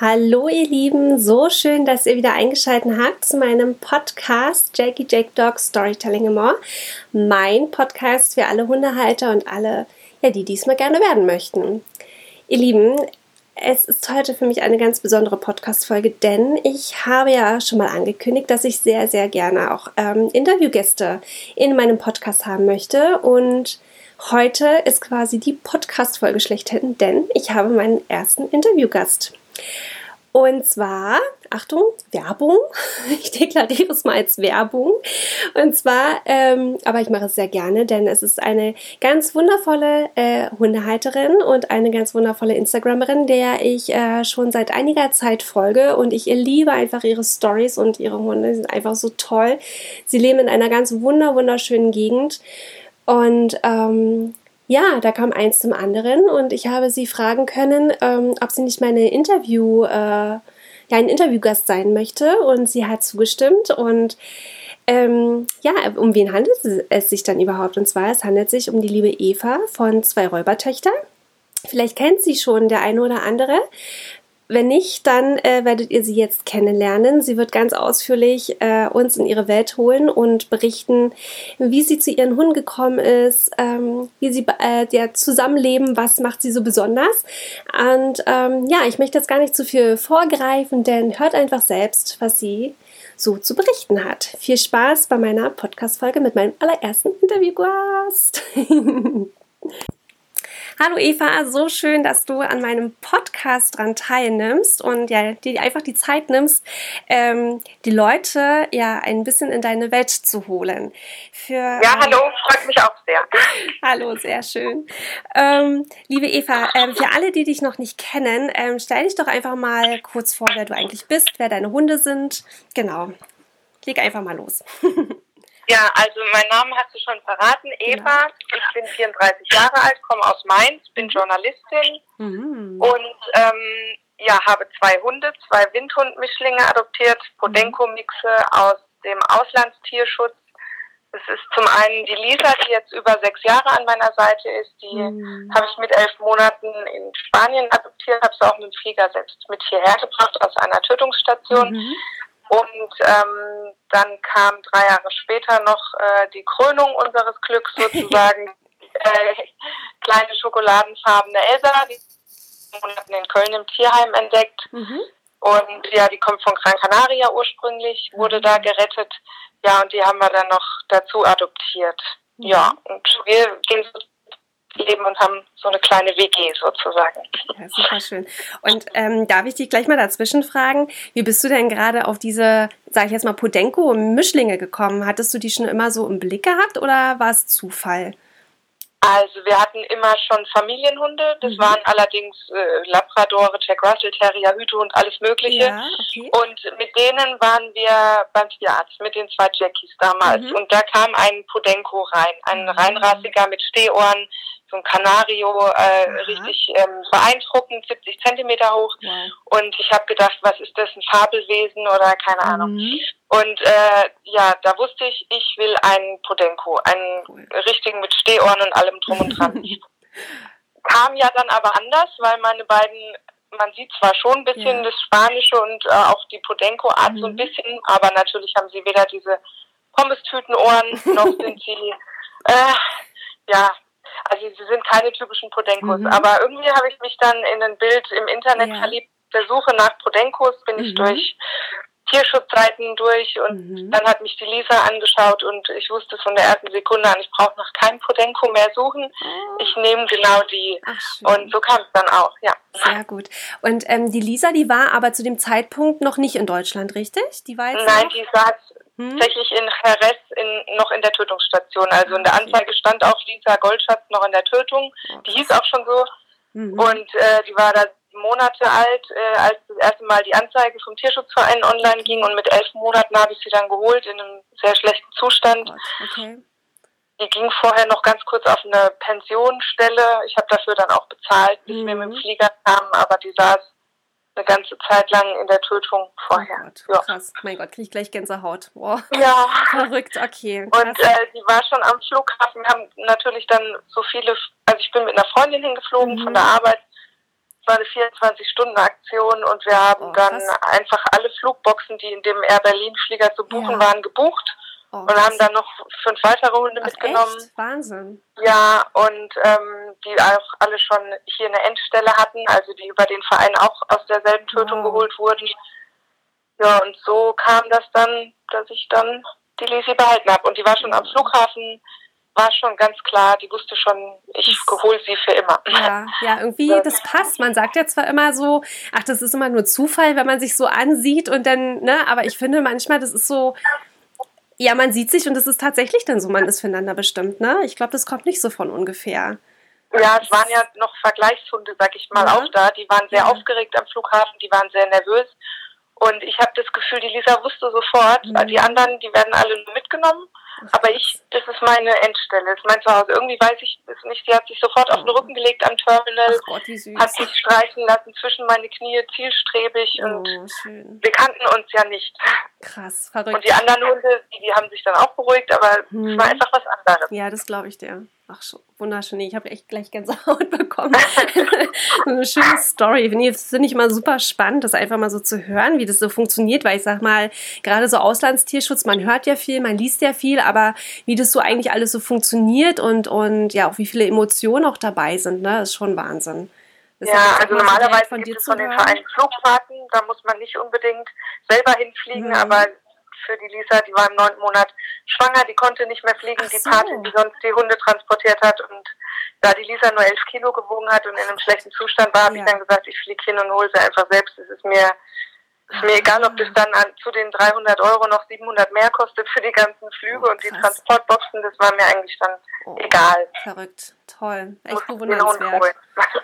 Hallo ihr Lieben, so schön, dass ihr wieder eingeschaltet habt zu meinem Podcast Jackie Jake Dog Storytelling More. Mein Podcast für alle Hundehalter und alle, ja, die diesmal gerne werden möchten. Ihr Lieben, es ist heute für mich eine ganz besondere Podcast-Folge, denn ich habe ja schon mal angekündigt, dass ich sehr, sehr gerne auch ähm, Interviewgäste in meinem Podcast haben möchte und Heute ist quasi die Podcast-Folge schlechthin, denn ich habe meinen ersten Interviewgast. Und zwar, Achtung, Werbung. Ich deklariere es mal als Werbung. Und zwar, ähm, aber ich mache es sehr gerne, denn es ist eine ganz wundervolle äh, Hundehalterin und eine ganz wundervolle Instagramerin, der ich äh, schon seit einiger Zeit folge. Und ich liebe einfach ihre Stories und ihre Hunde. Sie sind einfach so toll. Sie leben in einer ganz wunder, wunderschönen Gegend. Und ähm, ja, da kam eins zum anderen und ich habe sie fragen können, ähm, ob sie nicht meine Interview, äh, ja, ein Interviewgast sein möchte und sie hat zugestimmt und ähm, ja, um wen handelt es sich dann überhaupt? Und zwar, es handelt sich um die liebe Eva von Zwei Räubertöchter. Vielleicht kennt sie schon der eine oder andere. Wenn nicht, dann äh, werdet ihr sie jetzt kennenlernen. Sie wird ganz ausführlich äh, uns in ihre Welt holen und berichten, wie sie zu ihren Hunden gekommen ist, ähm, wie sie äh, ja, zusammenleben, was macht sie so besonders. Und ähm, ja, ich möchte jetzt gar nicht zu viel vorgreifen, denn hört einfach selbst, was sie so zu berichten hat. Viel Spaß bei meiner Podcast-Folge mit meinem allerersten Interviewgast. Hallo Eva, so schön, dass du an meinem Podcast dran teilnimmst und ja, dir einfach die Zeit nimmst, ähm, die Leute ja ein bisschen in deine Welt zu holen. Für, ja, hallo, freut mich auch sehr. hallo, sehr schön. Ähm, liebe Eva, ähm, für alle, die dich noch nicht kennen, ähm, stell dich doch einfach mal kurz vor, wer du eigentlich bist, wer deine Hunde sind. Genau. Leg einfach mal los. Ja, also mein Name hast du schon verraten, Eva. Ja. Ich bin 34 Jahre alt, komme aus Mainz, bin mhm. Journalistin mhm. und ähm, ja, habe zwei Hunde, zwei Windhundmischlinge adoptiert, Podenco-Mixe aus dem Auslandstierschutz. Es ist zum einen die Lisa, die jetzt über sechs Jahre an meiner Seite ist. Die mhm. habe ich mit elf Monaten in Spanien adoptiert, habe sie auch mit dem Flieger selbst mit hierher gebracht aus einer Tötungsstation. Mhm. Und ähm, dann kam drei Jahre später noch äh, die Krönung unseres Glücks sozusagen. äh, kleine schokoladenfarbene Elsa, die Monaten in Köln im Tierheim entdeckt. Mhm. Und ja, die kommt von Gran Canaria ursprünglich, wurde mhm. da gerettet. Ja, und die haben wir dann noch dazu adoptiert. Mhm. Ja, und wir gehen so leben und haben so eine kleine WG sozusagen. Ja, super schön. Und ähm, darf ich dich gleich mal dazwischen fragen, wie bist du denn gerade auf diese, sage ich jetzt mal, Podenco-Mischlinge gekommen? Hattest du die schon immer so im Blick gehabt oder war es Zufall? Also wir hatten immer schon Familienhunde. Das mhm. waren allerdings äh, Labradore, Jack Russell Terrier, Hüte und alles Mögliche. Ja, okay. Und mit denen waren wir beim Tierarzt, mit den zwei Jackies damals. Mhm. Und da kam ein Podenco rein, ein mhm. reinrassiger mit Stehohren, so ein Kanario, äh, richtig ähm, beeindruckend, 70 Zentimeter hoch. Ja. Und ich habe gedacht, was ist das, ein Fabelwesen oder keine Ahnung. Mhm. Und äh, ja, da wusste ich, ich will einen Podenco, einen cool. richtigen mit Stehohren und allem drum und dran. Kam ja dann aber anders, weil meine beiden, man sieht zwar schon ein bisschen ja. das Spanische und äh, auch die Podenco-Art mhm. so ein mhm. bisschen, aber natürlich haben sie weder diese Pommestütenohren noch sind sie äh, ja also sie sind keine typischen Podenkos, mhm. aber irgendwie habe ich mich dann in ein Bild im Internet ja. verliebt. Der Suche nach Podenkos bin mhm. ich durch Tierschutzseiten durch und mhm. dann hat mich die Lisa angeschaut und ich wusste von der ersten Sekunde an, ich brauche nach keinem Podenko mehr suchen. Oh. Ich nehme genau die. Ach, und so kam es dann auch, ja. Sehr gut. Und ähm, die Lisa, die war aber zu dem Zeitpunkt noch nicht in Deutschland, richtig? Die war jetzt Nein, noch? die saß hm? tatsächlich in Jerez in, noch in der Tötungsstation. Also in der Anzeige stand auch Lisa Goldschatz noch in der Tötung. Okay. Die hieß auch schon so. Mhm. Und äh, die war da Monate alt, äh, als das erste Mal die Anzeige vom Tierschutzverein online ging und mit elf Monaten habe ich sie dann geholt in einem sehr schlechten Zustand. Okay. Die ging vorher noch ganz kurz auf eine Pensionsstelle. Ich habe dafür dann auch bezahlt, bis mhm. wir mit dem Flieger kamen, aber die saß eine ganze Zeit lang in der Tötung vorher. Oh Gott, ja. Krass, mein Gott, kriege ich gleich Gänsehaut. Boah. Ja. Verrückt, okay. Krass. Und äh, die war schon am Flughafen. Wir haben natürlich dann so viele, also ich bin mit einer Freundin hingeflogen mhm. von der Arbeit. war eine 24-Stunden-Aktion und wir haben oh, dann einfach alle Flugboxen, die in dem Air Berlin-Flieger zu buchen ja. waren, gebucht. Oh, und haben dann noch fünf weitere Hunde Ach, mitgenommen. Echt? Wahnsinn. Ja, und ähm, die auch alle schon hier eine Endstelle hatten, also die über den Verein auch aus derselben Tötung wow. geholt wurden. Ja, und so kam das dann, dass ich dann die Lisi behalten habe. Und die war schon am Flughafen war schon ganz klar, die wusste schon, ich hole sie für immer. Ja, ja, irgendwie, das passt. Man sagt ja zwar immer so, ach, das ist immer nur Zufall, wenn man sich so ansieht und dann, ne, aber ich finde manchmal, das ist so, ja, man sieht sich und es ist tatsächlich dann so, man ist füreinander bestimmt, ne? Ich glaube, das kommt nicht so von ungefähr. Ja, es waren ja noch Vergleichshunde, sag ich mal, ja. auch da. Die waren sehr ja. aufgeregt am Flughafen, die waren sehr nervös. Und ich habe das Gefühl, die Lisa wusste sofort, mhm. die anderen, die werden alle nur mitgenommen. Aber ich, das ist meine Endstelle, das ist mein Zuhause. Irgendwie weiß ich es nicht. Sie hat sich sofort auf den Rücken gelegt am Terminal, Gott, hat sich streichen lassen zwischen meine Knie, zielstrebig. Oh, und schön. wir kannten uns ja nicht. Krass, verrückt. Und die anderen Hunde, die, die haben sich dann auch beruhigt, aber hm. es war mhm. einfach was anderes. Ja, das glaube ich dir. Ach, so wunderschön. Ich habe echt gleich Gänsehaut bekommen. eine schöne Story. Das finde ich immer super spannend, das einfach mal so zu hören, wie das so funktioniert, weil ich sag mal, gerade so Auslandstierschutz, man hört ja viel, man liest ja viel, aber wie das so eigentlich alles so funktioniert und, und ja, auch wie viele Emotionen auch dabei sind, ne, ist schon Wahnsinn. Das ja, also normalerweise von gibt es von den Vereinen Flugfahrten, da muss man nicht unbedingt selber hinfliegen, mhm. aber für die Lisa, die war im neunten Monat schwanger, die konnte nicht mehr fliegen, so. die Patin, die sonst die Hunde transportiert hat und da die Lisa nur elf Kilo gewogen hat und in einem schlechten Zustand war, habe ja. ich dann gesagt, ich fliege hin und hole sie einfach selbst. Es ist mir, ist mir egal, ob das dann an, zu den 300 Euro noch 700 mehr kostet für die ganzen Flüge oh, und die Transportboxen, das war mir eigentlich dann oh, egal. Verrückt, toll, echt bewundernswert.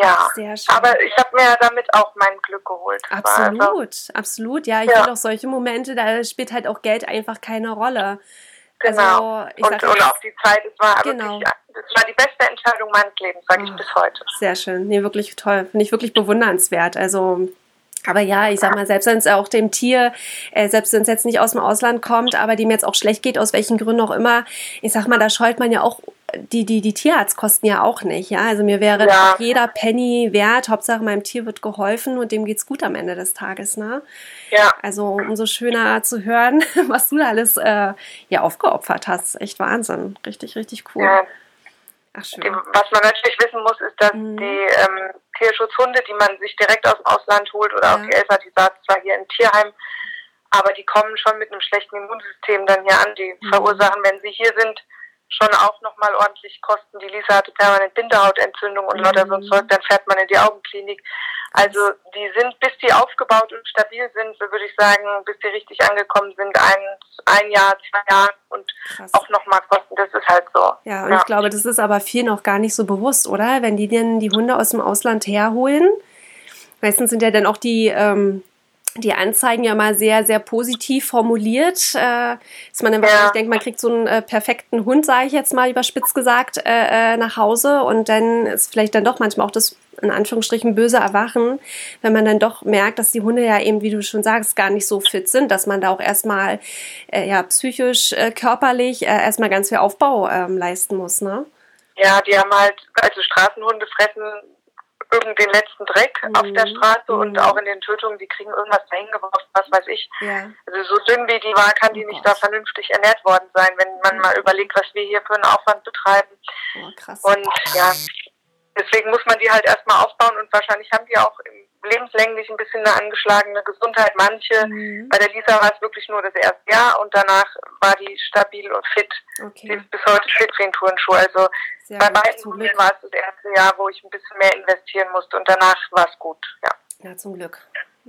Ja, Sehr schön. aber ich habe mir damit auch mein Glück geholt. Absolut, also, absolut. Ja, ich ja. finde auch solche Momente, da spielt halt auch Geld einfach keine Rolle. Genau. Also, und, und auch die Zeit, es war genau. wirklich, das war die beste Entscheidung meines Lebens, sage ich oh, bis heute. Sehr schön. Nee, wirklich toll. Finde ich wirklich bewundernswert. Also aber ja, ich sag mal, selbst wenn es auch dem Tier, äh, selbst wenn es jetzt nicht aus dem Ausland kommt, aber dem jetzt auch schlecht geht, aus welchen Gründen auch immer, ich sag mal, da scheut man ja auch die, die, die Tierarztkosten ja auch nicht, ja. Also mir wäre ja. jeder Penny wert, Hauptsache meinem Tier wird geholfen und dem geht's gut am Ende des Tages, ne? Ja. Also umso schöner zu hören, was du da alles äh, ja aufgeopfert hast. Echt Wahnsinn. Richtig, richtig cool. Ja. Ach, schön. Was man natürlich wissen muss, ist, dass mhm. die ähm, Tierschutzhunde, die man sich direkt aus dem Ausland holt oder ja. auch die Elsa, die saß zwar hier im Tierheim, aber die kommen schon mit einem schlechten Immunsystem dann hier an. Die mhm. verursachen, wenn sie hier sind, schon auch nochmal ordentlich Kosten. Die Lisa hatte permanent Bindehautentzündung und mhm. lauter so ein mhm. Zeug, dann fährt man in die Augenklinik. Also die sind, bis die aufgebaut und stabil sind, so würde ich sagen, bis die richtig angekommen sind, ein, ein Jahr, zwei Jahre und Krass. auch nochmal Kosten. Das ist halt so. Ja, und ja. ich glaube, das ist aber vielen auch gar nicht so bewusst, oder? Wenn die denn die Hunde aus dem Ausland herholen, meistens sind ja dann auch die ähm, die Anzeigen ja mal sehr, sehr positiv formuliert. Äh, dass man dann ja. wahrscheinlich denkt, man kriegt so einen äh, perfekten Hund, sage ich jetzt mal überspitzt gesagt, äh, äh, nach Hause und dann ist vielleicht dann doch manchmal auch das in Anführungsstrichen böse Erwachen, wenn man dann doch merkt, dass die Hunde ja eben, wie du schon sagst, gar nicht so fit sind, dass man da auch erstmal äh, ja psychisch, äh, körperlich äh, erstmal ganz viel Aufbau ähm, leisten muss, ne? Ja, die haben halt, also Straßenhunde fressen irgendeinen letzten Dreck mhm. auf der mhm. Straße mhm. und auch in den Tötungen, die kriegen irgendwas dahin geworfen, was weiß ich. Ja. Also so dünn wie die war, kann die oh nicht da vernünftig ernährt worden sein, wenn man mal überlegt, was wir hier für einen Aufwand betreiben. Oh, krass. Und ja, deswegen muss man die halt erstmal aufbauen und wahrscheinlich haben die auch im lebenslänglich ein bisschen eine angeschlagene Gesundheit. Manche, mhm. bei der Lisa war es wirklich nur das erste Jahr und danach war die stabil und fit. Okay. Sie ist bis heute fit wie ein Turnschuh. Also Sehr bei beiden Hunden war es das erste Jahr, wo ich ein bisschen mehr investieren musste und danach war es gut. Ja. ja, zum Glück.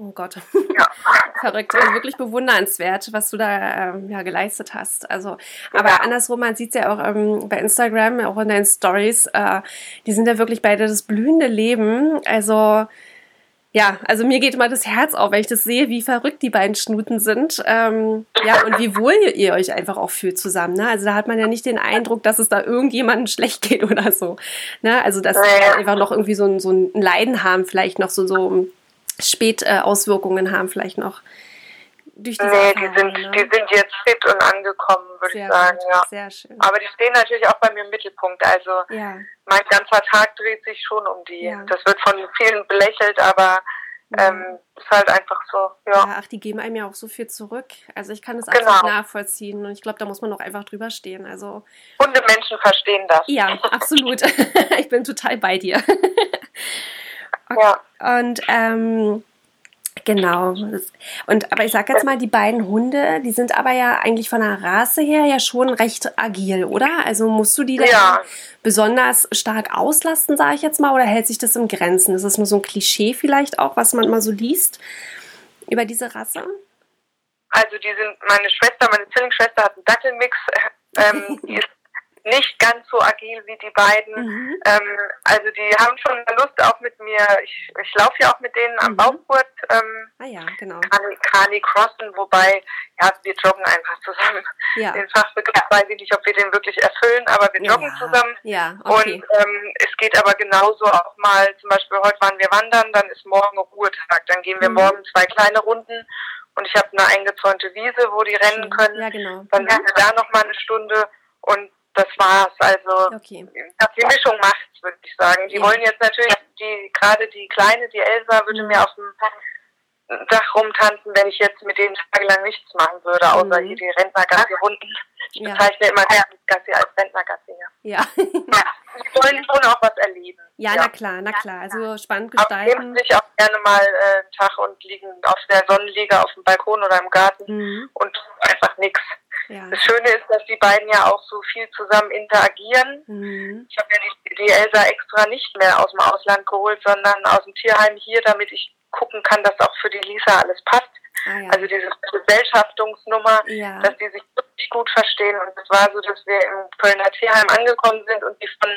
Oh Gott. Ja. Verrückt. Also wirklich bewundernswert, was du da ähm, ja, geleistet hast. Also, aber ja. andersrum, man sieht es ja auch ähm, bei Instagram, auch in deinen Stories, äh, die sind ja wirklich beide das blühende Leben. Also ja, also mir geht immer das Herz auf, wenn ich das sehe, wie verrückt die beiden Schnuten sind. Ähm, ja, und wie wohl ihr euch einfach auch fühlt zusammen. Ne? Also da hat man ja nicht den Eindruck, dass es da irgendjemandem schlecht geht oder so. Ne? Also dass sie einfach noch irgendwie so ein, so ein Leiden haben, vielleicht noch so, so Spätauswirkungen haben, vielleicht noch. Durch diese nee, die sind, ne? die sind jetzt fit und angekommen, würde ich sagen. Gut. Ja. Sehr schön. Aber die stehen natürlich auch bei mir im Mittelpunkt. Also ja. mein ganzer Tag dreht sich schon um die. Ja. Das wird von vielen belächelt, aber ähm, ist halt einfach so, ja. ja. Ach, die geben einem ja auch so viel zurück. Also ich kann das genau. absolut nachvollziehen und ich glaube, da muss man auch einfach drüber stehen. Also Hundemenschen verstehen das. Ja, absolut. ich bin total bei dir. ja. Und ähm, Genau. Und aber ich sag jetzt mal, die beiden Hunde, die sind aber ja eigentlich von der Rasse her ja schon recht agil, oder? Also musst du die da ja. besonders stark auslasten, sage ich jetzt mal, oder hält sich das im Grenzen? Ist das nur so ein Klischee vielleicht auch, was man mal so liest über diese Rasse? Also die sind, meine Schwester, meine Zwillingsschwester hat einen Dackelmix. Ähm, die ist nicht ganz so agil wie die beiden. Mhm. Ähm, also die haben schon Lust auch mit mir. Ich, ich laufe ja auch mit denen am mhm. Baumgurt. Ähm, ah ja, genau. Kani Crossen, wobei, ja, wir joggen einfach zusammen. Ja. Den Fachbegriff weiß ich nicht, ob wir den wirklich erfüllen, aber wir joggen ja. zusammen. Ja, okay. Und ähm, es geht aber genauso auch mal, zum Beispiel heute waren wir wandern, dann ist morgen Ruhetag. Dann gehen wir mhm. morgen zwei kleine Runden und ich habe eine eingezäunte Wiese, wo die rennen können. Ja, genau. Dann sind wir da noch mal eine Stunde und das war's. Also okay. die Mischung macht's, würde ich sagen. Die ja. wollen jetzt natürlich, die gerade die Kleine, die Elsa, würde mhm. mir auf dem Dach rumtanzen, wenn ich jetzt mit denen tagelang nichts machen würde, außer mhm. hier die Rentnergassi-Runden. Ich ja. bezeichne immer Gassi als Rentnergassi. Ja. ja. ja. Die wollen schon auch was erleben. Ja, ja, na klar, na klar. Also spannend gestalten. Aber nehmen sich auch gerne mal äh, einen Tag und liegen auf der Sonnenliege auf dem Balkon oder im Garten mhm. und einfach nichts. Ja. Das Schöne ist, dass die beiden ja auch so viel zusammen interagieren. Mhm. Ich habe ja die, die Elsa extra nicht mehr aus dem Ausland geholt, sondern aus dem Tierheim hier, damit ich gucken kann, dass auch für die Lisa alles passt. Ah, ja. Also diese Gesellschaftungsnummer, ja. dass die sich wirklich gut verstehen. Und es war so, dass wir im Kölner Tierheim angekommen sind und die von,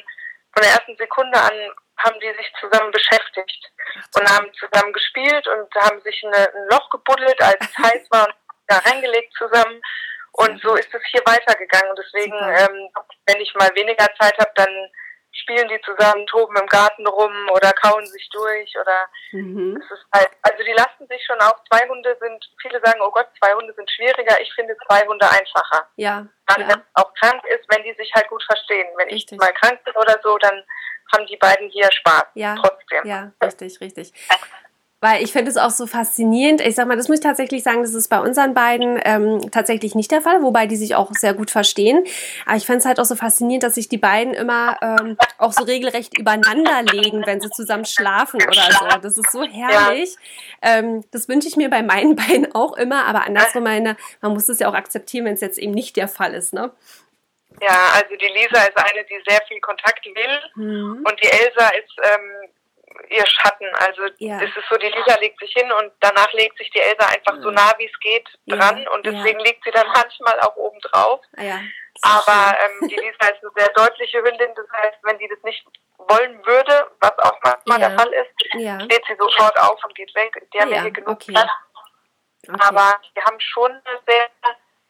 von der ersten Sekunde an haben die sich zusammen beschäftigt Ach, und haben zusammen gespielt und haben sich eine, ein Loch gebuddelt, als es heiß war und da reingelegt zusammen. Und so ist es hier weitergegangen. Und deswegen, ähm, wenn ich mal weniger Zeit habe, dann spielen die zusammen, toben im Garten rum oder kauen sich durch oder mhm. es ist halt, also die lassen sich schon auch, zwei Hunde sind, viele sagen, oh Gott, zwei Hunde sind schwieriger, ich finde zwei Hunde einfacher. Ja. Dann, ja. auch krank ist, wenn die sich halt gut verstehen. Wenn richtig. ich mal krank bin oder so, dann haben die beiden hier Spaß. Ja. Trotzdem. Ja, richtig, richtig weil ich finde es auch so faszinierend. Ich sag mal, das muss ich tatsächlich sagen, das ist bei unseren beiden ähm, tatsächlich nicht der Fall, wobei die sich auch sehr gut verstehen. Aber ich finde es halt auch so faszinierend, dass sich die beiden immer ähm, auch so regelrecht übereinander legen, wenn sie zusammen schlafen oder so. Das ist so herrlich. Ja. Ähm, das wünsche ich mir bei meinen beiden auch immer, aber andersrum meine, man muss es ja auch akzeptieren, wenn es jetzt eben nicht der Fall ist, ne? Ja, also die Lisa ist eine, die sehr viel Kontakt will mhm. und die Elsa ist ähm, ihr Schatten. Also ja. es ist so, die Lisa legt sich hin und danach legt sich die Elsa einfach so nah wie es geht dran ja. und deswegen ja. liegt sie dann manchmal auch oben drauf. Aber ähm, die Lisa ist eine sehr deutliche Hündin, das heißt, wenn die das nicht wollen würde, was auch manchmal der Fall ist, steht sie sofort auf und geht weg. Die haben ja hier genug okay. Platz. Okay. Aber wir haben schon eine sehr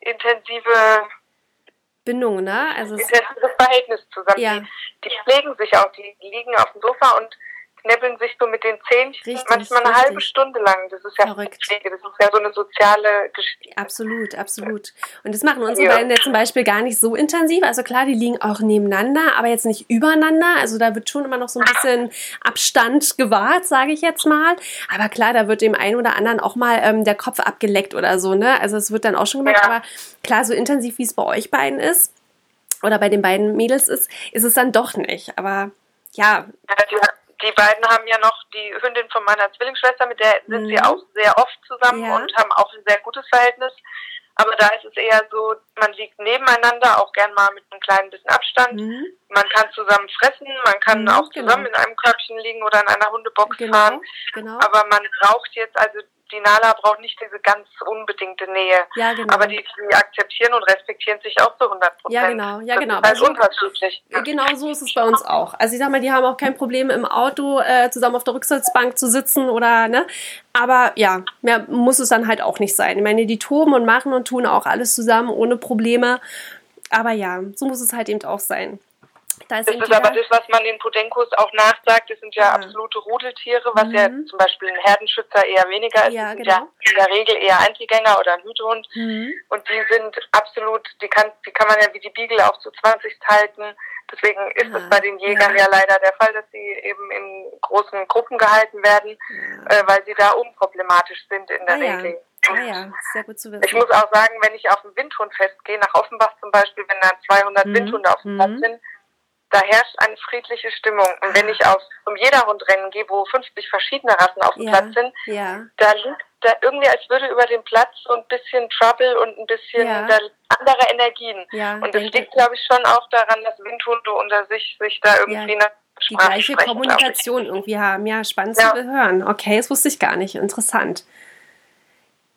intensive Bindung, ne? Also intensives Verhältnis zusammen. Ja. Die, die pflegen sich auch, die liegen auf dem Sofa und knäppeln sich so mit den Zähnen manchmal eine richtig. halbe Stunde lang. Das ist ja Verrückt. Das ist ja so eine soziale Geschichte. Absolut, absolut. Und das machen unsere ja. beiden ja zum Beispiel gar nicht so intensiv. Also klar, die liegen auch nebeneinander, aber jetzt nicht übereinander. Also da wird schon immer noch so ein bisschen Abstand gewahrt, sage ich jetzt mal. Aber klar, da wird dem einen oder anderen auch mal ähm, der Kopf abgeleckt oder so. Ne? Also es wird dann auch schon gemacht. Ja. Aber klar, so intensiv wie es bei euch beiden ist oder bei den beiden Mädels ist, ist es dann doch nicht. Aber ja. ja die beiden haben ja noch die Hündin von meiner Zwillingsschwester, mit der sind mhm. sie auch sehr oft zusammen ja. und haben auch ein sehr gutes Verhältnis. Aber da ist es eher so, man liegt nebeneinander, auch gern mal mit einem kleinen bisschen Abstand. Mhm. Man kann zusammen fressen, man kann mhm, auch zusammen genau. in einem Körbchen liegen oder in einer Hundebox genau, fahren. Genau. Aber man braucht jetzt, also die Nala braucht nicht diese ganz unbedingte Nähe. Ja, genau. Aber die, die akzeptieren und respektieren sich auch zu 100 Prozent. Ja, genau. Ja, genau. Das ist halt unterschiedlich. Genau so ist es bei uns auch. Also ich sag mal, die haben auch kein Problem im Auto äh, zusammen auf der Rücksitzbank zu sitzen oder, ne? Aber ja, mehr muss es dann halt auch nicht sein. Ich meine, die toben und machen und tun auch alles zusammen ohne Probleme. Aber ja, so muss es halt eben auch sein. Das ist aber das, was man den Podenkos auch nachsagt. Das sind ja, ja. absolute Rudeltiere, was mhm. ja zum Beispiel ein Herdenschützer eher weniger ist. Ja, genau. ja in der Regel eher Einzelgänger oder ein Hütehund. Mhm. Und die sind absolut, die kann, die kann man ja wie die Beagle auch zu 20 halten. Deswegen ist ja. es bei den Jägern ja. ja. leider der Fall, dass sie eben in großen Gruppen gehalten werden, äh, weil sie da unproblematisch sind in der ah, Regel. Ah ja, sehr gut zu wissen. Ich muss auch sagen, wenn ich auf ein Windhundfest gehe, nach Offenbach zum Beispiel, wenn da 200 mhm. Windhunde auf dem Platz mhm. sind, da herrscht eine friedliche Stimmung. Und wenn ich auf zum Jederhundrennen gehe, wo 50 verschiedene Rassen auf dem ja, Platz sind, ja. da liegt da irgendwie, als würde über den Platz so ein bisschen Trouble und ein bisschen ja. andere Energien. Und das liegt, glaube ich, schon auch daran, dass Windhunde unter sich sich da irgendwie ja. die gleiche sprechen, Kommunikation irgendwie haben. Ja, spannend zu hören. Okay, das wusste ich gar nicht. Interessant.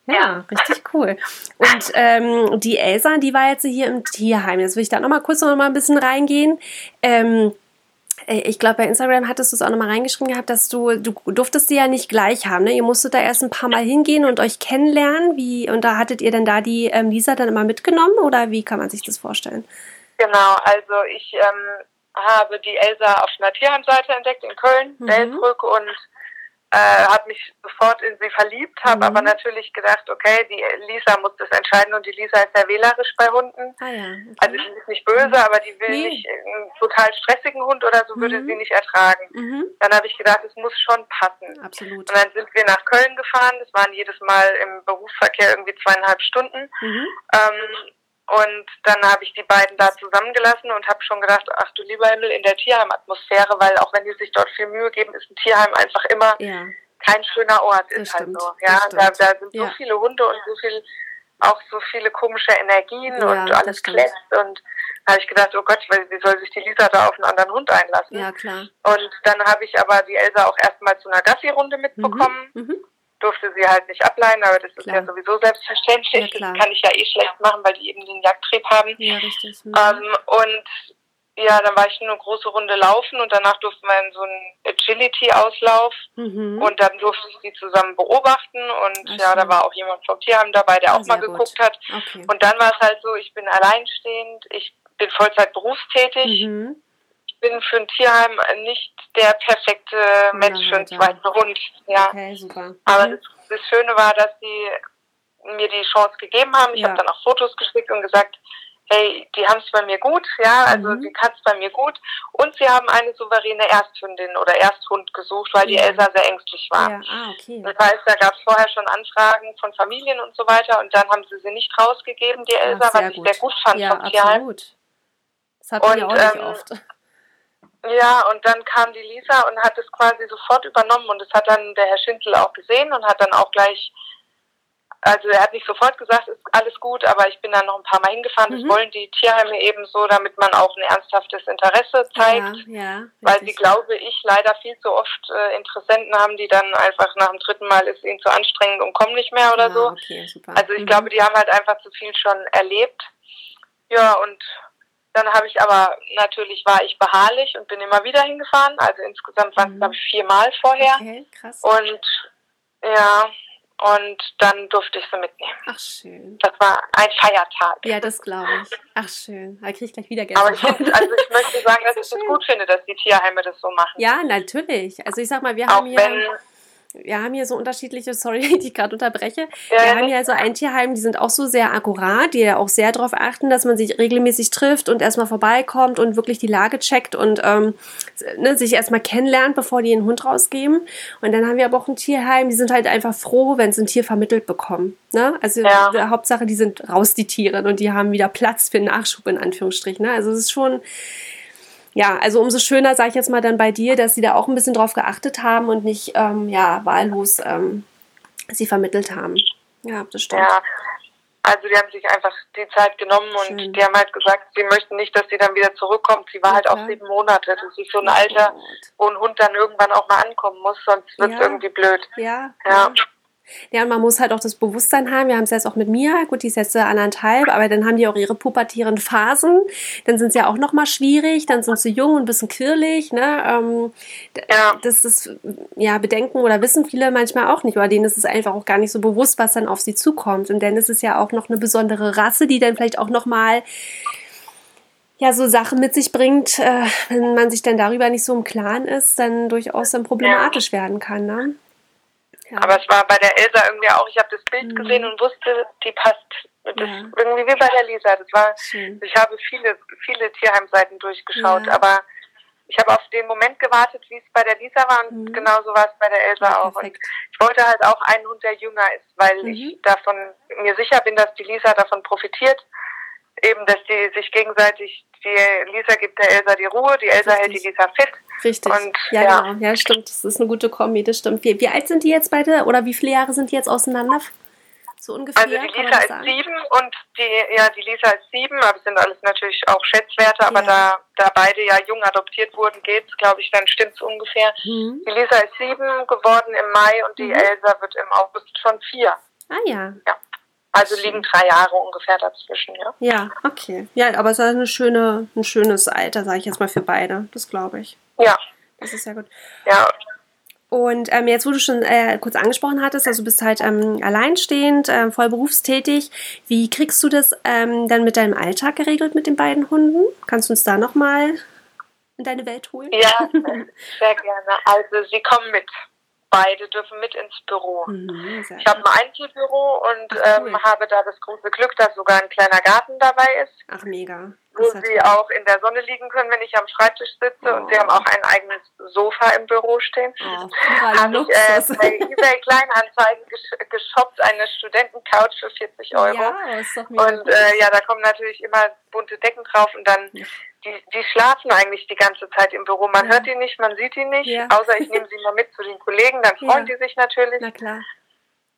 Ja, ja, richtig cool. Und ähm, die Elsa, die war jetzt hier im Tierheim. Jetzt will ich da nochmal kurz noch mal ein bisschen reingehen. Ähm, äh, ich glaube, bei Instagram hattest du es auch nochmal reingeschrieben gehabt, dass du, du durftest die ja nicht gleich haben. Ne? Ihr musstet da erst ein paar Mal hingehen und euch kennenlernen. Wie, und da hattet ihr denn da die ähm, Lisa dann immer mitgenommen oder wie kann man sich das vorstellen? Genau, also ich ähm, habe die Elsa auf einer Tierheimseite entdeckt in Köln, mhm. Delbrück und äh, habe mich sofort in sie verliebt, habe mhm. aber natürlich gedacht, okay, die Lisa muss das entscheiden und die Lisa ist sehr wählerisch bei Hunden. Ah, ja. okay. Also sie ist nicht böse, aber die will nee. nicht einen total stressigen Hund oder so würde mhm. sie nicht ertragen. Mhm. Dann habe ich gedacht, es muss schon passen. Absolut. Und dann sind wir nach Köln gefahren. Das waren jedes Mal im Berufsverkehr irgendwie zweieinhalb Stunden. Mhm. Ähm, und dann habe ich die beiden da zusammengelassen und habe schon gedacht, ach du lieber Himmel, in der Tierheimatmosphäre, weil auch wenn die sich dort viel Mühe geben, ist ein Tierheim einfach immer ja. kein schöner Ort, das ist halt stimmt, halt so. Ja, da, da, sind ja. so viele Hunde und so viel, auch so viele komische Energien ja, und alles kletzt und da habe ich gedacht, oh Gott, wie soll sich die Lisa da auf einen anderen Hund einlassen? Ja, klar. Und dann habe ich aber die Elsa auch erstmal zu einer Gassi-Runde mitbekommen. Mhm. Durfte sie halt nicht ableihen, aber das klar. ist ja sowieso selbstverständlich. Ja, das kann ich ja eh schlecht machen, weil die eben den Jagdtrieb haben. Ja, richtig. Mhm. Ähm, und ja, dann war ich eine große Runde laufen und danach durften wir in so einen Agility-Auslauf mhm. und dann durfte ich sie zusammen beobachten und Ach, ja, da war auch jemand vom Tierheim dabei, der auch mal geguckt gut. hat. Okay. Und dann war es halt so, ich bin alleinstehend, ich bin Vollzeit berufstätig. Mhm bin für ein Tierheim nicht der perfekte Mensch für einen zweiten Hund. Ja. Okay, super. Aber mhm. das, das, Schöne war, dass sie mir die Chance gegeben haben. Ich ja. habe dann auch Fotos geschickt und gesagt, hey, die haben es bei mir gut, ja, also mhm. die kann es bei mir gut. Und sie haben eine souveräne Ersthündin oder Ersthund gesucht, weil die Elsa sehr ängstlich war. Ja. Ah, okay. Das heißt, da gab es vorher schon Anfragen von Familien und so weiter und dann haben sie sie nicht rausgegeben, die Elsa, was ich sehr gut fand ja, vom Tierheim. Das hat man und, ja auch nicht ähm, oft. Ja, und dann kam die Lisa und hat es quasi sofort übernommen und das hat dann der Herr Schindel auch gesehen und hat dann auch gleich, also er hat nicht sofort gesagt, ist alles gut, aber ich bin dann noch ein paar Mal hingefahren. Mhm. Das wollen die Tierheime eben so, damit man auch ein ernsthaftes Interesse zeigt, ja, ja, weil sie, glaube ich, leider viel zu oft äh, Interessenten haben, die dann einfach nach dem dritten Mal ist ihnen zu anstrengend und kommen nicht mehr oder ja, so. Okay, also ich mhm. glaube, die haben halt einfach zu viel schon erlebt. Ja, und dann habe ich aber, natürlich war ich beharrlich und bin immer wieder hingefahren. Also insgesamt waren es, mhm. glaube ich, viermal vorher. Okay, krass. Und ja, und dann durfte ich sie mitnehmen. Ach, schön. Das war ein Feiertag. Ja, das glaube ich. Ach, schön. Da kriege ich gleich wieder Gänsehaut. Aber ich, also ich möchte sagen, dass ich es gut finde, dass die Tierheime das so machen. Ja, natürlich. Also ich sag mal, wir Auch haben hier... Wenn, wir haben hier so unterschiedliche, sorry, die ich gerade unterbreche. Ja, wir haben hier also ein Tierheim, die sind auch so sehr akkurat, die ja auch sehr darauf achten, dass man sich regelmäßig trifft und erstmal vorbeikommt und wirklich die Lage checkt und ähm, ne, sich erstmal kennenlernt, bevor die den Hund rausgeben. Und dann haben wir aber auch ein Tierheim, die sind halt einfach froh, wenn sie ein Tier vermittelt bekommen. Ne? Also ja. Hauptsache, die sind raus, die Tiere, und die haben wieder Platz für Nachschub in Anführungsstrichen. Ne? Also es ist schon ja, also umso schöner, sage ich jetzt mal dann bei dir, dass sie da auch ein bisschen drauf geachtet haben und nicht ähm, ja, wahllos ähm, sie vermittelt haben. Ja, das stimmt. Ja, also die haben sich einfach die Zeit genommen Schön. und die haben halt gesagt, sie möchten nicht, dass sie dann wieder zurückkommt. Sie war ja, halt auch sieben Monate. Das ist so ein Alter, wo ein Hund dann irgendwann auch mal ankommen muss, sonst wird es ja. irgendwie blöd. Ja. ja. Ja, und man muss halt auch das Bewusstsein haben. Wir haben es jetzt auch mit mir. Gut, die ist jetzt anderthalb, aber dann haben die auch ihre pubertieren Phasen. Dann sind sie ja auch nochmal schwierig. Dann sind sie jung und ein bisschen quirlig. Ne? Ähm, ja. Das ist, ja, bedenken oder wissen viele manchmal auch nicht. Oder denen ist es einfach auch gar nicht so bewusst, was dann auf sie zukommt. Und dann ist es ja auch noch eine besondere Rasse, die dann vielleicht auch nochmal ja so Sachen mit sich bringt, äh, wenn man sich dann darüber nicht so im Klaren ist, dann durchaus dann problematisch ja. werden kann. Ne? Ja. Aber es war bei der Elsa irgendwie auch, ich habe das Bild mhm. gesehen und wusste, die passt. Das ja. irgendwie wie bei der Lisa. Das war, Schön. ich habe viele, viele Tierheimseiten durchgeschaut, aber ich habe auf den Moment gewartet, wie es bei der Lisa war und mhm. genauso war es bei der Elsa ja, auch. Und ich wollte halt auch einen Hund, der jünger ist, weil mhm. ich davon mir sicher bin, dass die Lisa davon profitiert. Eben, dass die sich gegenseitig, die Lisa gibt der Elsa die Ruhe, die Elsa Richtig. hält die Lisa fit. Richtig. Und, ja, ja, genau. Ja, stimmt. Das ist eine gute Kombi, das stimmt. Wie, wie alt sind die jetzt beide oder wie viele Jahre sind die jetzt auseinander? So ungefähr. Also die Lisa ist sieben und die, ja, die Lisa ist sieben, aber sind alles natürlich auch Schätzwerte, aber ja. da, da beide ja jung adoptiert wurden, geht's, glaube ich, dann stimmt's ungefähr. Mhm. Die Lisa ist sieben geworden im Mai und die mhm. Elsa wird im August schon vier. Ah ja. Ja. Also liegen drei Jahre ungefähr dazwischen, ja. Ja, okay. Ja, aber es ist eine schöne, ein schönes Alter, sage ich jetzt mal für beide. Das glaube ich. Ja. Das ist sehr gut. Ja, und ähm, jetzt, wo du schon äh, kurz angesprochen hattest, also du bist halt ähm, alleinstehend, äh, voll berufstätig. Wie kriegst du das ähm, dann mit deinem Alltag geregelt mit den beiden Hunden? Kannst du uns da nochmal in deine Welt holen? Ja, sehr gerne. Also sie kommen mit beide dürfen mit ins Büro. Mhm, ich habe ein Einzelbüro und Ach, cool. ähm, habe da das große Glück, dass sogar ein kleiner Garten dabei ist. Ach, mega. wo sie auch in der Sonne liegen können, wenn ich am Schreibtisch sitze. Oh. Und sie haben auch ein eigenes Sofa im Büro stehen. Oh, habe ich äh, bei eBay Kleinanzeigen gesh geshoppt, eine Studentencouch für 40 Euro. Ja, ist doch mega und äh, ja, da kommen natürlich immer bunte Decken drauf und dann die, die schlafen eigentlich die ganze Zeit im Büro. Man ja. hört die nicht, man sieht die nicht, ja. außer ich nehme sie mal mit zu den Kollegen, dann freuen ja. die sich natürlich. Na klar.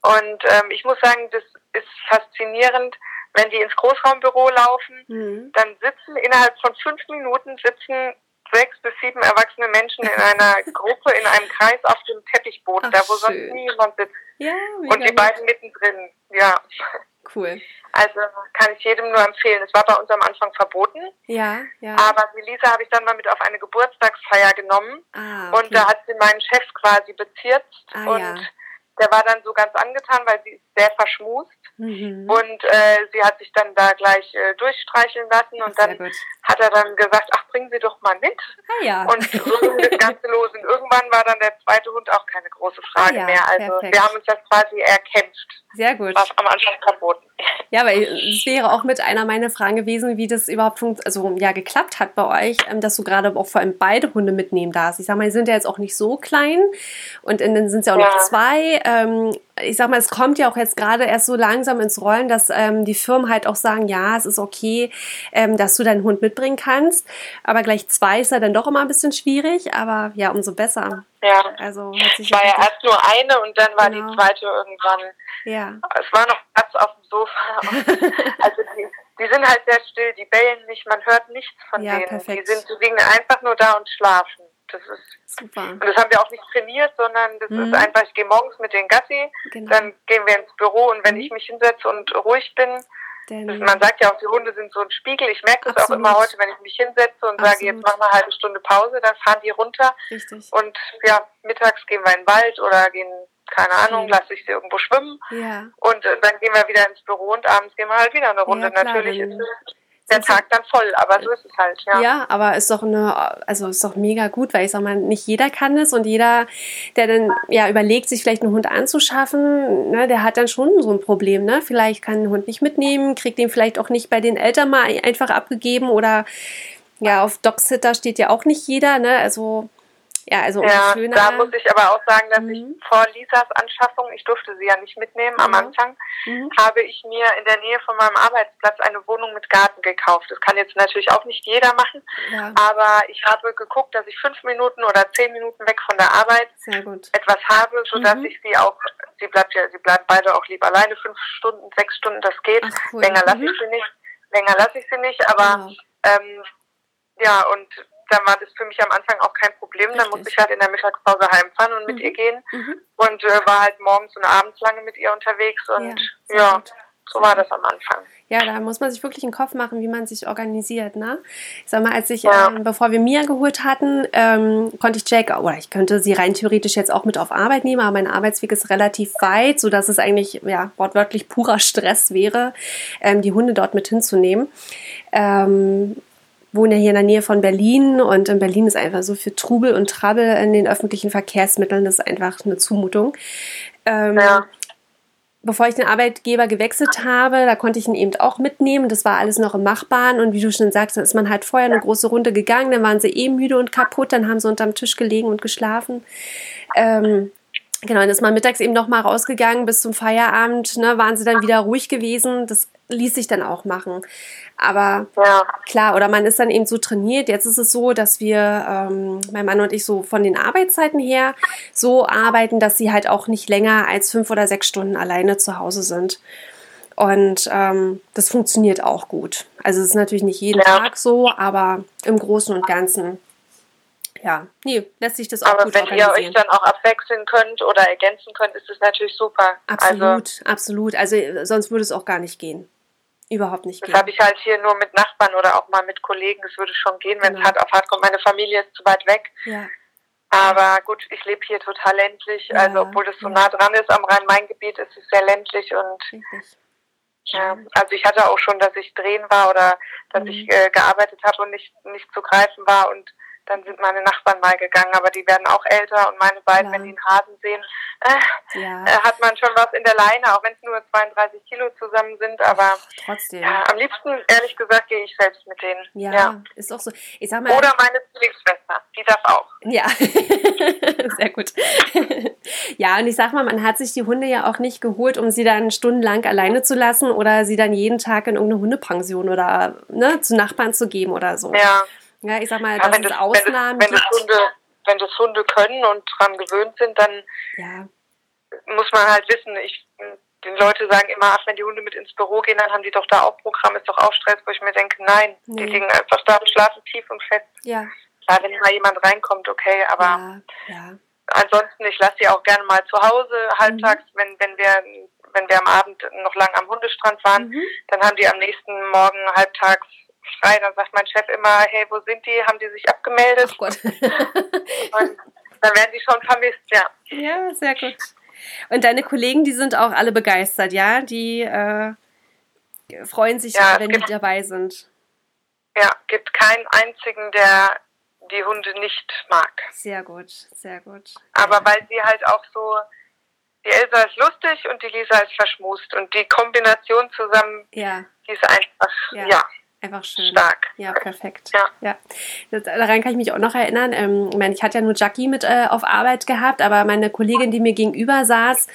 Und ähm, ich muss sagen, das ist faszinierend, wenn die ins Großraumbüro laufen, mhm. dann sitzen innerhalb von fünf Minuten sitzen sechs bis sieben erwachsene Menschen in einer Gruppe in einem Kreis auf dem Teppichboden, Ach, da wo schön. sonst nie jemand sitzt. Ja, und die beiden mittendrin, ja. Cool. Also kann ich jedem nur empfehlen. Es war bei uns am Anfang verboten. Ja, ja. Aber die Lisa habe ich dann mal mit auf eine Geburtstagsfeier genommen. Ah, okay. Und da hat sie meinen Chef quasi bezirzt. Ah, und ja. der war dann so ganz angetan, weil sie sehr verschmust. Mhm. Und äh, sie hat sich dann da gleich äh, durchstreicheln lassen und dann gut. hat er dann gesagt, ach, bringen Sie doch mal mit. Ah, ja. Und so ging das Ganze los. Und irgendwann war dann der zweite Hund auch keine große Frage ah, ja, mehr. Also perfekt. wir haben uns das quasi erkämpft. Sehr gut. War am Anfang verboten. Ja, weil es wäre auch mit einer meiner Fragen gewesen, wie das überhaupt also ja geklappt hat bei euch, ähm, dass du gerade auch vor allem beide Hunde mitnehmen darfst. Ich sag mal, die sind ja jetzt auch nicht so klein und dann sind es ja auch ja. noch zwei. Ähm, ich sag mal, es kommt ja auch jetzt gerade erst so langsam ins Rollen, dass ähm, die Firmen halt auch sagen, ja, es ist okay, ähm, dass du deinen Hund mitbringen kannst. Aber gleich zwei ist ja dann doch immer ein bisschen schwierig, aber ja, umso besser. Ja. Also es war ja erst nur eine und dann war genau. die zweite irgendwann. Ja. Es war noch Platz auf dem Sofa. also die, die sind halt sehr still, die bellen nicht, man hört nichts von ja, denen. Perfekt. Die sind, die liegen einfach nur da und schlafen. Das ist super. Und das haben wir auch nicht trainiert, sondern das mhm. ist einfach, ich gehe morgens mit den Gassi, genau. dann gehen wir ins Büro und wenn mhm. ich mich hinsetze und ruhig bin, das, man sagt ja auch, die Hunde sind so ein Spiegel. Ich merke das Absolut. auch immer heute, wenn ich mich hinsetze und Absolut. sage, jetzt machen wir eine halbe Stunde Pause, dann fahren die runter. Richtig. Und ja, mittags gehen wir in den Wald oder gehen, keine Ahnung, mhm. lasse ich sie irgendwo schwimmen. Ja. Und äh, dann gehen wir wieder ins Büro und abends gehen wir halt wieder eine Runde. Ja, Natürlich ist es der Tag dann voll, aber so ist es halt, ja. Ja, aber ist doch eine, also ist doch mega gut, weil ich sag mal, nicht jeder kann es und jeder, der dann ja überlegt, sich vielleicht einen Hund anzuschaffen, ne, der hat dann schon so ein Problem, ne? Vielleicht kann den Hund nicht mitnehmen, kriegt den vielleicht auch nicht bei den Eltern mal einfach abgegeben oder ja, auf Dogsitter steht ja auch nicht jeder, ne? Also ja, also ja, schöner. da muss ich aber auch sagen, dass mhm. ich vor Lisas Anschaffung, ich durfte sie ja nicht mitnehmen mhm. am Anfang, mhm. habe ich mir in der Nähe von meinem Arbeitsplatz eine Wohnung mit Garten gekauft. Das kann jetzt natürlich auch nicht jeder machen, ja. aber ich habe geguckt, dass ich fünf Minuten oder zehn Minuten weg von der Arbeit etwas habe, sodass mhm. ich sie auch, sie bleibt ja, sie bleiben beide auch lieber alleine, fünf Stunden, sechs Stunden, das geht. Ach, cool. Länger lasse ich mhm. sie nicht, länger lasse ich sie nicht, aber ähm, ja, und dann war das für mich am Anfang auch kein Problem. Dann musste ich halt in der Mittagspause heimfahren und mit mhm. ihr gehen mhm. und äh, war halt morgens und abends lange mit ihr unterwegs und ja, ja so war das am Anfang. Ja, da muss man sich wirklich einen Kopf machen, wie man sich organisiert. Ne? Ich sag mal, als ich, ja. ähm, bevor wir Mia geholt hatten, ähm, konnte ich Jack, oder ich könnte sie rein theoretisch jetzt auch mit auf Arbeit nehmen, aber mein Arbeitsweg ist relativ weit, sodass es eigentlich ja, wortwörtlich purer Stress wäre, ähm, die Hunde dort mit hinzunehmen. Ähm, wohne ja hier in der Nähe von Berlin und in Berlin ist einfach so viel Trubel und Trouble in den öffentlichen Verkehrsmitteln, das ist einfach eine Zumutung. Ähm, ja. Bevor ich den Arbeitgeber gewechselt habe, da konnte ich ihn eben auch mitnehmen. Das war alles noch im Machbaren. Und wie du schon sagst, dann ist man halt vorher eine große Runde gegangen. Dann waren sie eh müde und kaputt. Dann haben sie unterm Tisch gelegen und geschlafen. Ähm, Genau, dann ist man mittags eben noch mal rausgegangen bis zum Feierabend, ne, waren sie dann wieder ruhig gewesen. Das ließ sich dann auch machen. Aber ja. klar, oder man ist dann eben so trainiert. Jetzt ist es so, dass wir, ähm, mein Mann und ich, so von den Arbeitszeiten her so arbeiten, dass sie halt auch nicht länger als fünf oder sechs Stunden alleine zu Hause sind. Und ähm, das funktioniert auch gut. Also es ist natürlich nicht jeden ja. Tag so, aber im Großen und Ganzen ja, nee, lässt sich das auch Aber gut wenn ihr euch dann auch abwechseln könnt oder ergänzen könnt, ist das natürlich super. Absolut, also, absolut. Also sonst würde es auch gar nicht gehen. Überhaupt nicht das gehen. Das habe ich halt hier nur mit Nachbarn oder auch mal mit Kollegen. Es würde schon gehen, wenn es genau. hart auf hart kommt. Meine Familie ist zu weit weg. Ja. Aber gut, ich lebe hier total ländlich. Ja, also obwohl das so ja. nah dran ist am Rhein-Main-Gebiet, ist es sehr ländlich und Richtig. Ja, also ich hatte auch schon, dass ich drehen war oder dass mhm. ich äh, gearbeitet habe und nicht nicht zu greifen war und dann sind meine Nachbarn mal gegangen, aber die werden auch älter und meine beiden, ja. wenn die einen Hasen sehen, äh, ja. äh, hat man schon was in der Leine, auch wenn es nur 32 Kilo zusammen sind, aber trotzdem. Ja, am liebsten, ehrlich gesagt, gehe ich selbst mit denen. Ja, ja, ist auch so. Ich sag mal, Oder meine Zwillingsschwester, die darf auch. Ja, sehr gut. ja, und ich sag mal, man hat sich die Hunde ja auch nicht geholt, um sie dann stundenlang alleine zu lassen oder sie dann jeden Tag in irgendeine Hundepension oder ne, zu Nachbarn zu geben oder so. Ja. Ja, ich sag mal, ja, dass es Ausnahmen wenn das, wenn, das Hunde, wenn das Hunde können und dran gewöhnt sind, dann ja. muss man halt wissen, ich, die Leute sagen immer, ach, wenn die Hunde mit ins Büro gehen, dann haben die doch da auch Programm, ist doch auch Stress, wo ich mir denke, nein, nee. die liegen einfach da und schlafen tief und fest. Ja. Klar, wenn mal jemand reinkommt, okay, aber ja, ja. ansonsten, ich lasse sie auch gerne mal zu Hause, halbtags, mhm. wenn, wenn wir wenn wir am Abend noch lange am Hundestrand waren, mhm. dann haben die am nächsten Morgen halbtags frei. Dann sagt mein Chef immer, hey, wo sind die? Haben die sich abgemeldet? Ach Gott. und dann werden die schon vermisst, ja. Ja, sehr gut. Und deine Kollegen, die sind auch alle begeistert, ja? Die äh, freuen sich, ja, wenn gibt, die dabei sind. Ja, gibt keinen einzigen, der die Hunde nicht mag. Sehr gut, sehr gut. Aber weil sie halt auch so, die Elsa ist lustig und die Lisa ist verschmust und die Kombination zusammen, ja. die ist einfach, ja. ja. Einfach schön. Stark. Ja, perfekt. Ja. ja. Das, daran kann ich mich auch noch erinnern. Ähm, ich meine, ich hatte ja nur Jackie mit äh, auf Arbeit gehabt, aber meine Kollegin, die mir gegenüber saß,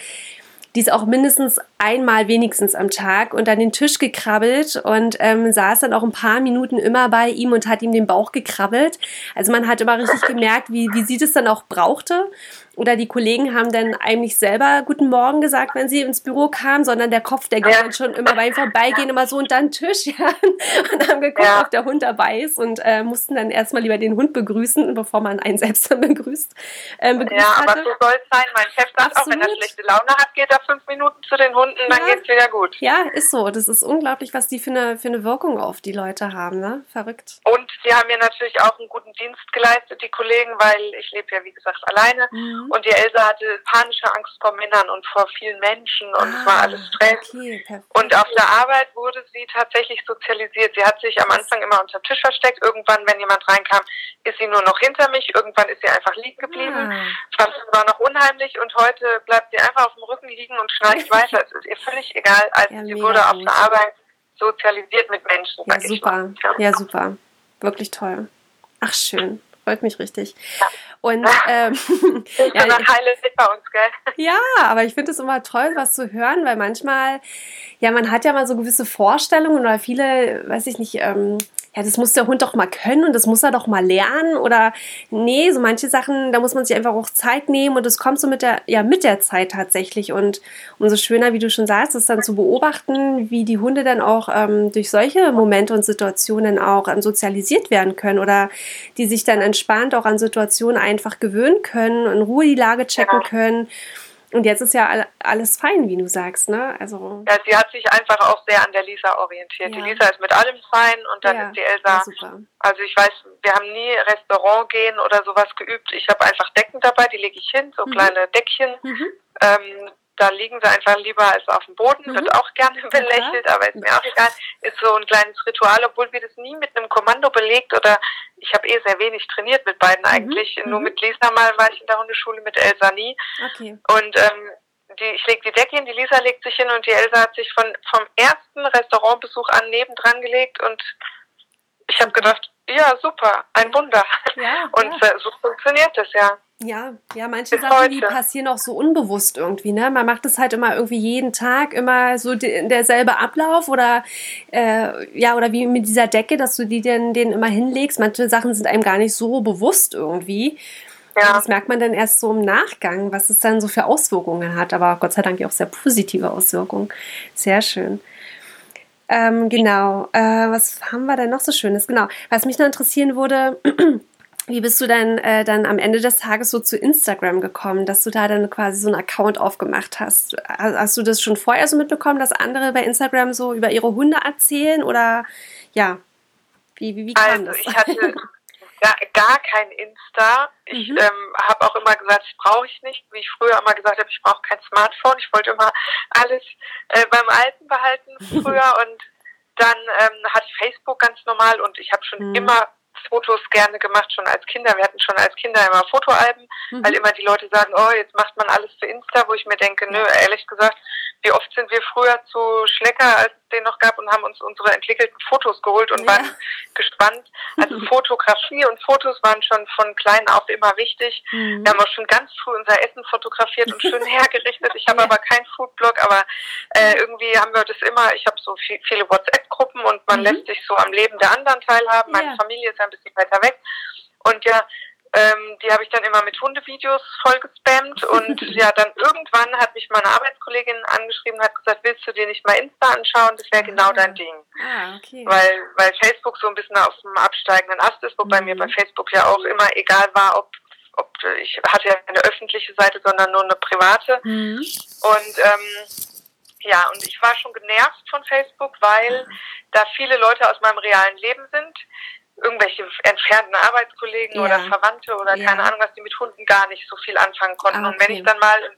die ist auch mindestens einmal wenigstens am Tag und an den Tisch gekrabbelt und ähm, saß dann auch ein paar Minuten immer bei ihm und hat ihm den Bauch gekrabbelt. Also man hat immer richtig gemerkt, wie, wie sie das dann auch brauchte. Oder die Kollegen haben dann eigentlich selber Guten Morgen gesagt, wenn sie ins Büro kamen, sondern der Kopf, der ging dann schon immer beim Vorbeigehen immer so unter den Tisch ja, und haben geguckt, ja. ob der Hund dabei ist und äh, mussten dann erstmal lieber den Hund begrüßen, bevor man einen selbst dann begrüßt. Äh, begrüßt ja, aber hatte. so soll es sein. Mein Chef sagt Absolut. auch, wenn er schlechte Laune hat, geht er fünf Minuten zu den Hunden, ja. dann geht's wieder gut. Ja, ist so. Das ist unglaublich, was die für eine, für eine Wirkung auf die Leute haben. Ne? Verrückt. Und sie haben mir natürlich auch einen guten Dienst geleistet, die Kollegen, weil ich lebe ja, wie gesagt, alleine. Mhm. Und die Elsa hatte panische Angst vor Männern und vor vielen Menschen und ah, es war alles Stress. Okay, und auf der Arbeit wurde sie tatsächlich sozialisiert. Sie hat sich am Anfang immer unter dem Tisch versteckt. Irgendwann, wenn jemand reinkam, ist sie nur noch hinter mich. Irgendwann ist sie einfach liegen geblieben. Ah. Fand es war noch unheimlich und heute bleibt sie einfach auf dem Rücken liegen und schnarcht weiter. Ist ihr völlig egal. Also ja, sie wurde auf der Arbeit sozialisiert mit Menschen. Ja, super. Ja. ja, super. Wirklich toll. Ach, schön freut mich richtig. Und ähm, ja, bei uns, gell? ja, aber ich finde es immer toll, was zu hören, weil manchmal, ja, man hat ja mal so gewisse Vorstellungen oder viele, weiß ich nicht, ähm, ja, das muss der Hund doch mal können und das muss er doch mal lernen oder nee, so manche Sachen, da muss man sich einfach auch Zeit nehmen und das kommt so mit der, ja, mit der Zeit tatsächlich. Und umso schöner, wie du schon sagst, ist dann zu beobachten, wie die Hunde dann auch ähm, durch solche Momente und Situationen auch ähm, sozialisiert werden können oder die sich dann entspannt auch an Situationen einfach gewöhnen können, in Ruhe die Lage checken können und jetzt ist ja alles fein, wie du sagst, ne? Also ja, sie hat sich einfach auch sehr an der Lisa orientiert. Ja. Die Lisa ist mit allem fein und dann ja, ist die Elsa. Also ich weiß, wir haben nie Restaurant gehen oder sowas geübt. Ich habe einfach Decken dabei, die lege ich hin, so mhm. kleine Deckchen. Mhm. Ähm, da liegen sie einfach lieber als auf dem Boden, mhm. wird auch gerne belächelt, aber ist mir auch egal. Ist so ein kleines Ritual, obwohl wir das nie mit einem Kommando belegt oder ich habe eh sehr wenig trainiert mit beiden mhm. eigentlich. Mhm. Nur mit Lisa mal war ich in der Hundeschule, mit Elsa nie. Okay. Und ähm, die, ich lege die Decke hin, die Lisa legt sich hin und die Elsa hat sich von vom ersten Restaurantbesuch an nebendran gelegt und ich habe gedacht, ja, super, ein Wunder. Ja, und ja. Äh, so funktioniert das ja. Ja, ja, manche Bis Sachen, heute. die passieren auch so unbewusst irgendwie, ne? Man macht es halt immer irgendwie jeden Tag, immer so derselbe Ablauf oder äh, ja, oder wie mit dieser Decke, dass du die den, den immer hinlegst. Manche Sachen sind einem gar nicht so bewusst irgendwie. Ja. Das merkt man dann erst so im Nachgang, was es dann so für Auswirkungen hat. Aber Gott sei Dank auch sehr positive Auswirkungen. Sehr schön. Ähm, genau. Äh, was haben wir denn noch so Schönes? Genau. Was mich noch interessieren würde, wie bist du denn äh, dann am Ende des Tages so zu Instagram gekommen, dass du da dann quasi so einen Account aufgemacht hast? Hast du das schon vorher so mitbekommen, dass andere bei Instagram so über ihre Hunde erzählen oder ja, wie, wie, wie kam also, das? Ich hatte gar, gar kein Insta. Ich mhm. ähm, habe auch immer gesagt, das brauche ich nicht. Wie ich früher immer gesagt habe, ich brauche kein Smartphone. Ich wollte immer alles äh, beim Alten behalten früher und dann ähm, hatte ich Facebook ganz normal und ich habe schon mhm. immer Fotos gerne gemacht, schon als Kinder. Wir hatten schon als Kinder immer Fotoalben, mhm. weil immer die Leute sagen, oh, jetzt macht man alles für Insta, wo ich mir denke, nö, ehrlich gesagt, wie oft sind wir früher zu Schlecker, als es den noch gab, und haben uns unsere entwickelten Fotos geholt und ja. waren gespannt. Also Fotografie und Fotos waren schon von klein auf immer wichtig. Mhm. Wir haben auch schon ganz früh unser Essen fotografiert und schön hergerichtet. Ich habe ja. aber keinen Foodblog, aber äh, irgendwie haben wir das immer, ich habe so viel, viele WhatsApp-Gruppen und man mhm. lässt sich so am Leben der anderen teilhaben. Meine ja. Familie ist ein bisschen weiter weg. Und ja, ähm, die habe ich dann immer mit Hundevideos voll gespammt und ja, dann irgendwann hat mich meine Arbeitskollegin angeschrieben und hat gesagt, willst du dir nicht mal Insta anschauen? Das wäre genau ah. dein Ding. Ah, okay. Weil, weil Facebook so ein bisschen auf dem absteigenden Ast ist, wobei mhm. mir bei Facebook ja auch immer egal war, ob ob ich hatte ja keine öffentliche Seite, sondern nur eine private. Mhm. Und ähm, ja, und ich war schon genervt von Facebook, weil da viele Leute aus meinem realen Leben sind, irgendwelche entfernten Arbeitskollegen ja. oder Verwandte oder ja. keine Ahnung was, die mit Hunden gar nicht so viel anfangen konnten. Ah, okay. Und wenn ich dann mal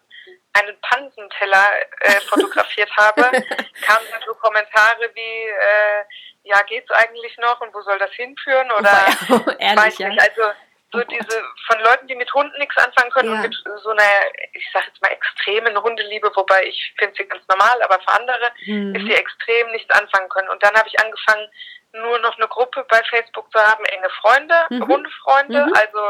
einen Pansenteller äh, fotografiert habe, kamen dann so Kommentare wie, äh, ja, geht's eigentlich noch und wo soll das hinführen? Oder oh, ja, weiß nicht. Also so oh diese von Leuten, die mit Hunden nichts anfangen können ja. und mit so einer, ich sag jetzt mal, extremen Hundeliebe, wobei ich finde sie ganz normal, aber für andere mhm. ist sie extrem nichts anfangen können. Und dann habe ich angefangen, nur noch eine Gruppe bei Facebook zu haben, enge Freunde, mhm. Hundefreunde, mhm. also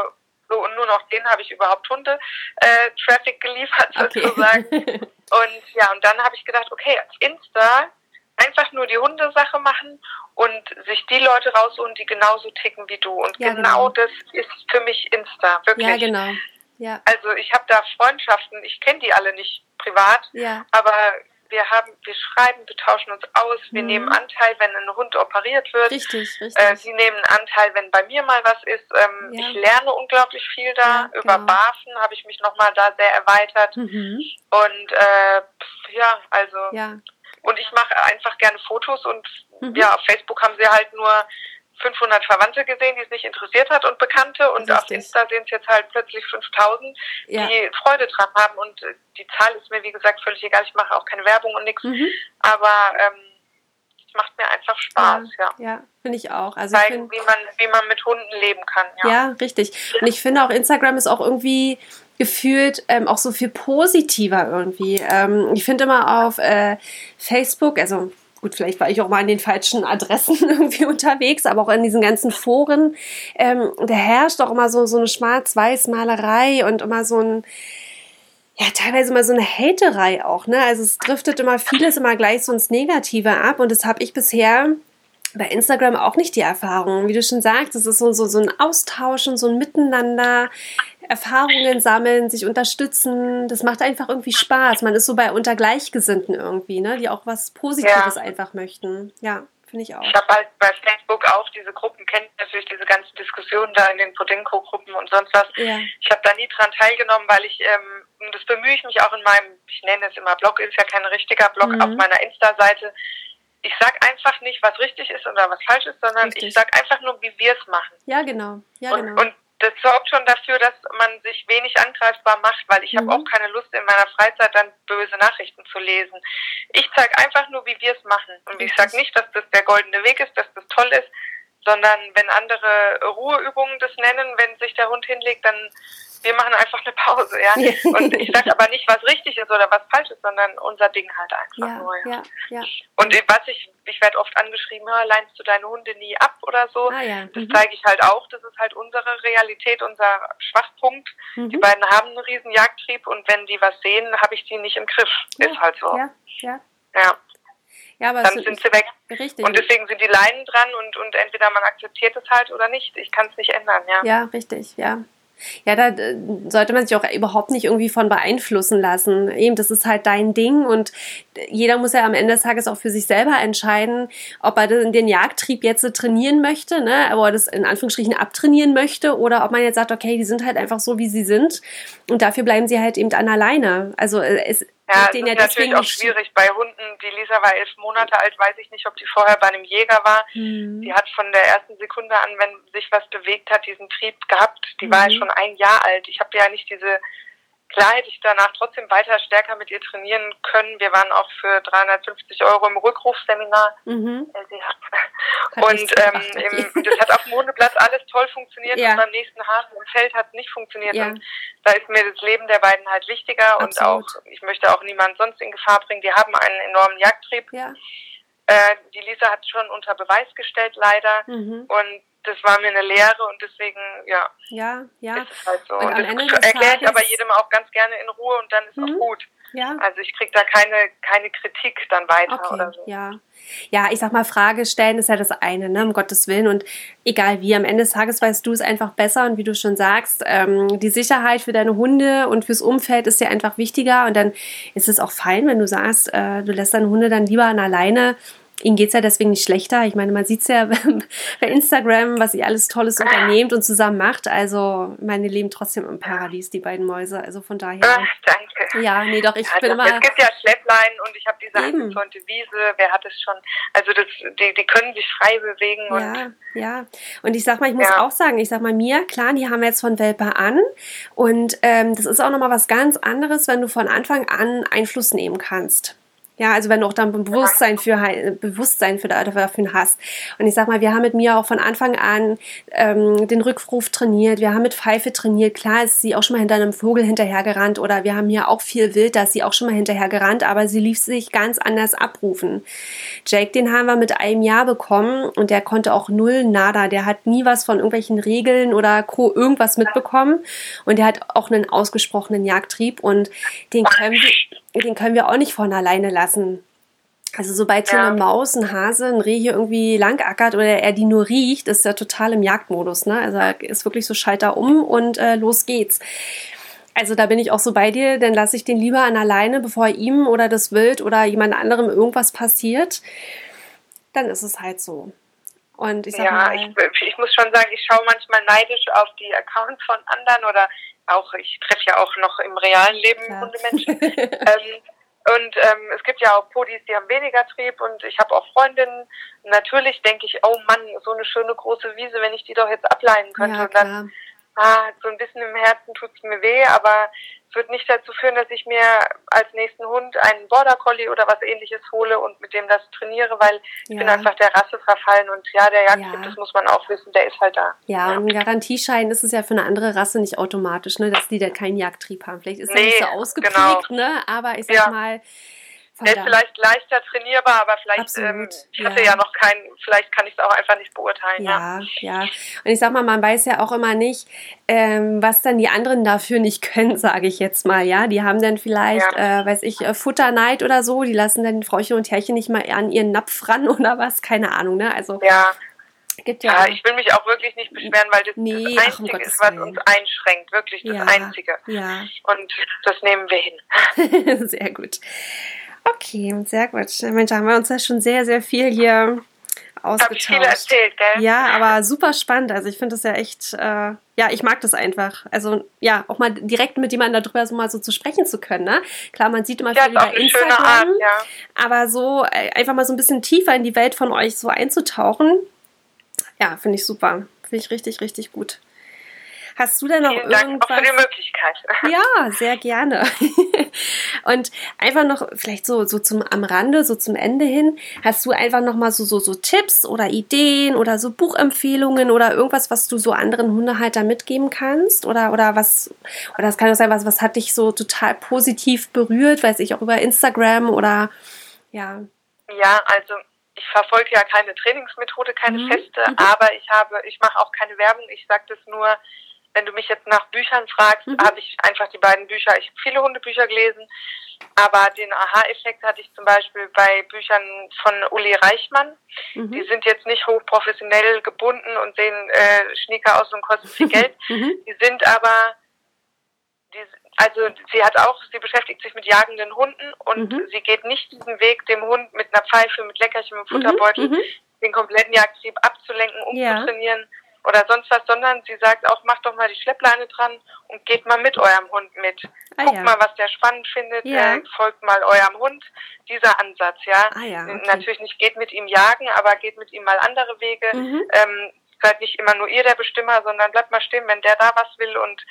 so und nur noch denen habe ich überhaupt Hunde äh, Traffic geliefert okay. sozusagen. und ja, und dann habe ich gedacht, okay, als Insta einfach nur die Hundesache machen und sich die Leute raussuchen, die genauso ticken wie du. Und ja, genau, genau, das ist für mich Insta, wirklich. Ja, genau. Ja. Also ich habe da Freundschaften, ich kenne die alle nicht privat, ja. aber wir haben, wir schreiben, wir tauschen uns aus, wir mhm. nehmen Anteil, wenn ein Hund operiert wird. Richtig, richtig. Äh, sie nehmen Anteil, wenn bei mir mal was ist. Ähm, ja. Ich lerne unglaublich viel da. Ja, Über genau. Barfen habe ich mich nochmal da sehr erweitert. Mhm. Und äh, ja, also ja. und ich mache einfach gerne Fotos und mhm. ja, auf Facebook haben sie halt nur 500 Verwandte gesehen, die es nicht interessiert hat und Bekannte und Richtig. auf Insta sehen es jetzt halt plötzlich 5000, ja. die Freude dran haben und äh, die Zahl ist mir wie gesagt völlig egal, ich mache auch keine Werbung und nichts, mhm. aber ähm, es macht mir einfach Spaß, ja. Ja, ja finde ich auch. Also Zeigen, wie man wie man mit Hunden leben kann, ja. Ja, richtig. Und ich finde auch Instagram ist auch irgendwie gefühlt ähm, auch so viel positiver irgendwie. Ähm, ich finde immer auf äh, Facebook, also gut, vielleicht war ich auch mal an den falschen Adressen irgendwie unterwegs, aber auch in diesen ganzen Foren, ähm, da herrscht auch immer so, so eine Schwarz-Weiß-Malerei und immer so ein, ja, teilweise immer so eine Haterei auch, ne? Also es driftet immer vieles immer gleich so ins Negative ab und das habe ich bisher bei Instagram auch nicht die Erfahrung. Wie du schon sagst, es ist so, so, so ein Austauschen, so ein Miteinander. Erfahrungen sammeln, sich unterstützen. Das macht einfach irgendwie Spaß. Man ist so bei unter Gleichgesinnten irgendwie, ne? die auch was Positives ja. einfach möchten. Ja, finde ich auch. Ich habe halt bei Facebook auch diese Gruppen, kennt natürlich diese ganzen Diskussionen da in den Podenko-Gruppen und sonst was. Ja. Ich habe da nie dran teilgenommen, weil ich, ähm, das bemühe ich mich auch in meinem, ich nenne es immer Blog, ist ja kein richtiger Blog, mhm. auf meiner Insta-Seite. Ich sag einfach nicht, was richtig ist oder was falsch ist, sondern richtig. ich sag einfach nur, wie wir es machen. Ja, genau. Ja, und, genau. Und das sorgt schon dafür, dass man sich wenig angreifbar macht, weil ich mhm. habe auch keine Lust in meiner Freizeit dann böse Nachrichten zu lesen. Ich zeige einfach nur, wie wir es machen. Und ich sage nicht, dass das der goldene Weg ist, dass das toll ist, sondern wenn andere Ruheübungen das nennen, wenn sich der Hund hinlegt, dann wir machen einfach eine Pause, ja. Und ich sage aber nicht, was richtig ist oder was falsch ist, sondern unser Ding halt einfach ja, nur. Ja. Ja, Und was ich, ich werde oft angeschrieben, leinst du deine Hunde nie ab oder so. Ah, ja. Das mhm. zeige ich halt auch. Das ist halt unsere Realität, unser Schwachpunkt. Mhm. Die beiden haben einen riesen Jagdtrieb und wenn die was sehen, habe ich die nicht im Griff. Ist halt so. Ja, ja. ja. Ja, aber dann sind sie weg. Richtig. Und deswegen sind die Leinen dran und, und entweder man akzeptiert es halt oder nicht. Ich kann es nicht ändern, ja. Ja, richtig, ja. Ja, da äh, sollte man sich auch überhaupt nicht irgendwie von beeinflussen lassen. Eben, das ist halt dein Ding und jeder muss ja am Ende des Tages auch für sich selber entscheiden, ob er den Jagdtrieb jetzt trainieren möchte, ne, aber das in Anführungsstrichen abtrainieren möchte oder ob man jetzt sagt, okay, die sind halt einfach so, wie sie sind und dafür bleiben sie halt eben an alleine. Also äh, es, ja, das ist ja natürlich auch schwierig. Bei Hunden, die Lisa war elf Monate alt, weiß ich nicht, ob die vorher bei einem Jäger war. Mhm. Die hat von der ersten Sekunde an, wenn sich was bewegt hat, diesen Trieb gehabt. Die mhm. war ja schon ein Jahr alt. Ich habe ja nicht diese Klar hätte ich danach trotzdem weiter stärker mit ihr trainieren können. Wir waren auch für 350 Euro im Rückrufseminar. Mhm. Und ähm, im, das hat auf dem Hundeplatz alles toll funktioniert ja. und beim nächsten Hasen im Feld hat es nicht funktioniert. Ja. Und da ist mir das Leben der beiden halt wichtiger Absolut. und auch, ich möchte auch niemanden sonst in Gefahr bringen. Die haben einen enormen Jagdtrieb. Ja. Äh, die Lisa hat schon unter Beweis gestellt, leider. Mhm. Und das war mir eine Lehre und deswegen, ja. Ja, ja. Ist es halt so. Und, und das erkläre ich aber jedem auch ganz gerne in Ruhe und dann ist mhm. auch gut. Ja. Also ich kriege da keine, keine Kritik dann weiter okay, oder so. Ja. Ja, ich sag mal, Frage stellen ist ja das eine, ne, um Gottes Willen. Und egal wie, am Ende des Tages weißt du es einfach besser. Und wie du schon sagst, ähm, die Sicherheit für deine Hunde und fürs Umfeld ist ja einfach wichtiger. Und dann ist es auch fein, wenn du sagst, äh, du lässt deine Hunde dann lieber an alleine Ihnen geht es ja deswegen nicht schlechter. Ich meine, man sieht es ja bei Instagram, was ihr alles Tolles unternehmt und zusammen macht. Also, meine leben trotzdem im Paradies, die beiden Mäuse. Also von daher. Ach, danke. Ja, nee, doch, ich ja, bin immer. Es gibt ja Schleppleinen und ich habe diese angezäunte Wiese. Wer hat es schon? Also, das, die, die können sich frei bewegen. ja, ja. Und ich sag mal, ich muss ja. auch sagen, ich sag mal, mir, klar, die haben wir jetzt von Welpe an. Und ähm, das ist auch nochmal was ganz anderes, wenn du von Anfang an Einfluss nehmen kannst. Ja, also wenn du auch dann Bewusstsein für Bewusstsein für dafür hast. Und ich sag mal, wir haben mit mir auch von Anfang an ähm, den Rückruf trainiert, wir haben mit Pfeife trainiert. Klar ist sie auch schon mal hinter einem Vogel hinterhergerannt oder wir haben hier auch viel Wild, da ist sie auch schon mal hinterhergerannt, aber sie lief sich ganz anders abrufen. Jake, den haben wir mit einem Jahr bekommen und der konnte auch null nada. Der hat nie was von irgendwelchen Regeln oder Co. irgendwas mitbekommen und der hat auch einen ausgesprochenen Jagdtrieb und den können wir den können wir auch nicht von alleine lassen. Also sobald hier ja. eine Maus, ein Hase, ein Reh hier irgendwie langackert oder er die nur riecht, ist er total im Jagdmodus. Ne? Also er ist wirklich so Schalter um und äh, los geht's. Also da bin ich auch so bei dir, dann lasse ich den lieber an alleine, bevor ihm oder das Wild oder jemand anderem irgendwas passiert. Dann ist es halt so. Und ich sag ja, mal, ich, ich muss schon sagen, ich schaue manchmal neidisch auf die Accounts von anderen oder auch, ich treffe ja auch noch im realen Leben ja. Hundemenschen. ähm, und ähm, es gibt ja auch Podis, die haben weniger Trieb und ich habe auch Freundinnen. Natürlich denke ich, oh Mann, so eine schöne große Wiese, wenn ich die doch jetzt ableihen könnte. Ja, und dann, ah, so ein bisschen im Herzen tut's mir weh, aber wird nicht dazu führen, dass ich mir als nächsten Hund einen Border Collie oder was ähnliches hole und mit dem das trainiere, weil ich ja. bin einfach der Rasse verfallen und ja, der Jagdtyp, ja. das muss man auch wissen, der ist halt da. Ja, ja, und ein Garantieschein ist es ja für eine andere Rasse nicht automatisch, ne, dass die da keinen Jagdtrieb haben. Vielleicht ist nee, er nicht so ausgeprägt, genau. ne, aber ich sag mal, der ist vielleicht leichter trainierbar, aber vielleicht, ähm, ich hatte ja. ja noch keinen, vielleicht kann ich es auch einfach nicht beurteilen. Ja, ja, ja. Und ich sag mal, man weiß ja auch immer nicht, ähm, was dann die anderen dafür nicht können, sage ich jetzt mal. Ja, die haben dann vielleicht, ja. äh, weiß ich, äh, Futterneid oder so, die lassen dann Frauchen und Herrchen nicht mal an ihren Napf ran oder was, keine Ahnung, ne? Also. Ja. Gibt ja, ja, ich will mich auch wirklich nicht beschweren, weil das nee, das Einzige ist, was uns einschränkt. Wirklich das ja, Einzige. Ja. Und das nehmen wir hin. Sehr gut. Okay, sehr gut. Mensch, da haben wir uns ja schon sehr, sehr viel hier ausgetauscht. Hab ich viel erzählt, gell? Ja, aber super spannend. Also ich finde das ja echt, äh, ja, ich mag das einfach. Also ja, auch mal direkt mit jemandem darüber so mal so zu sprechen zu können. Ne? Klar, man sieht immer ja, viel über Instagram, Art, ja. aber so äh, einfach mal so ein bisschen tiefer in die Welt von euch so einzutauchen, ja, finde ich super. Finde ich richtig, richtig gut. Hast du denn noch Vielen irgendwas? Dank auch für die Möglichkeit. Ja, sehr gerne. Und einfach noch vielleicht so so zum am Rande, so zum Ende hin, hast du einfach noch mal so so so Tipps oder Ideen oder so Buchempfehlungen oder irgendwas, was du so anderen Hundehaltern mitgeben kannst oder oder was oder das kann auch sein, was was hat dich so total positiv berührt, weiß ich auch über Instagram oder ja. Ja, also ich verfolge ja keine Trainingsmethode, keine mhm. feste, mhm. aber ich habe, ich mache auch keine Werbung. Ich sage das nur, wenn du mich jetzt nach Büchern fragst, mhm. habe ich einfach die beiden Bücher, ich habe viele Hundebücher gelesen, aber den Aha-Effekt hatte ich zum Beispiel bei Büchern von Uli Reichmann. Mhm. Die sind jetzt nicht hochprofessionell gebunden und sehen äh, schnieker aus und kosten viel Geld. Mhm. Die sind aber, die, also sie hat auch, sie beschäftigt sich mit jagenden Hunden und mhm. sie geht nicht diesen Weg, dem Hund mit einer Pfeife, mit Leckerchen, mit Futterbeutel mhm. den kompletten Jagdtrieb abzulenken, umzutrainieren. Ja oder sonst was, sondern sie sagt auch, macht doch mal die Schleppleine dran und geht mal mit eurem Hund mit. Ah, Guckt ja. mal, was der spannend findet, ja. äh, folgt mal eurem Hund. Dieser Ansatz, ja. Ah, ja okay. Natürlich nicht geht mit ihm jagen, aber geht mit ihm mal andere Wege. Mhm. Ähm, seid nicht immer nur ihr der Bestimmer, sondern bleibt mal stehen, wenn der da was will und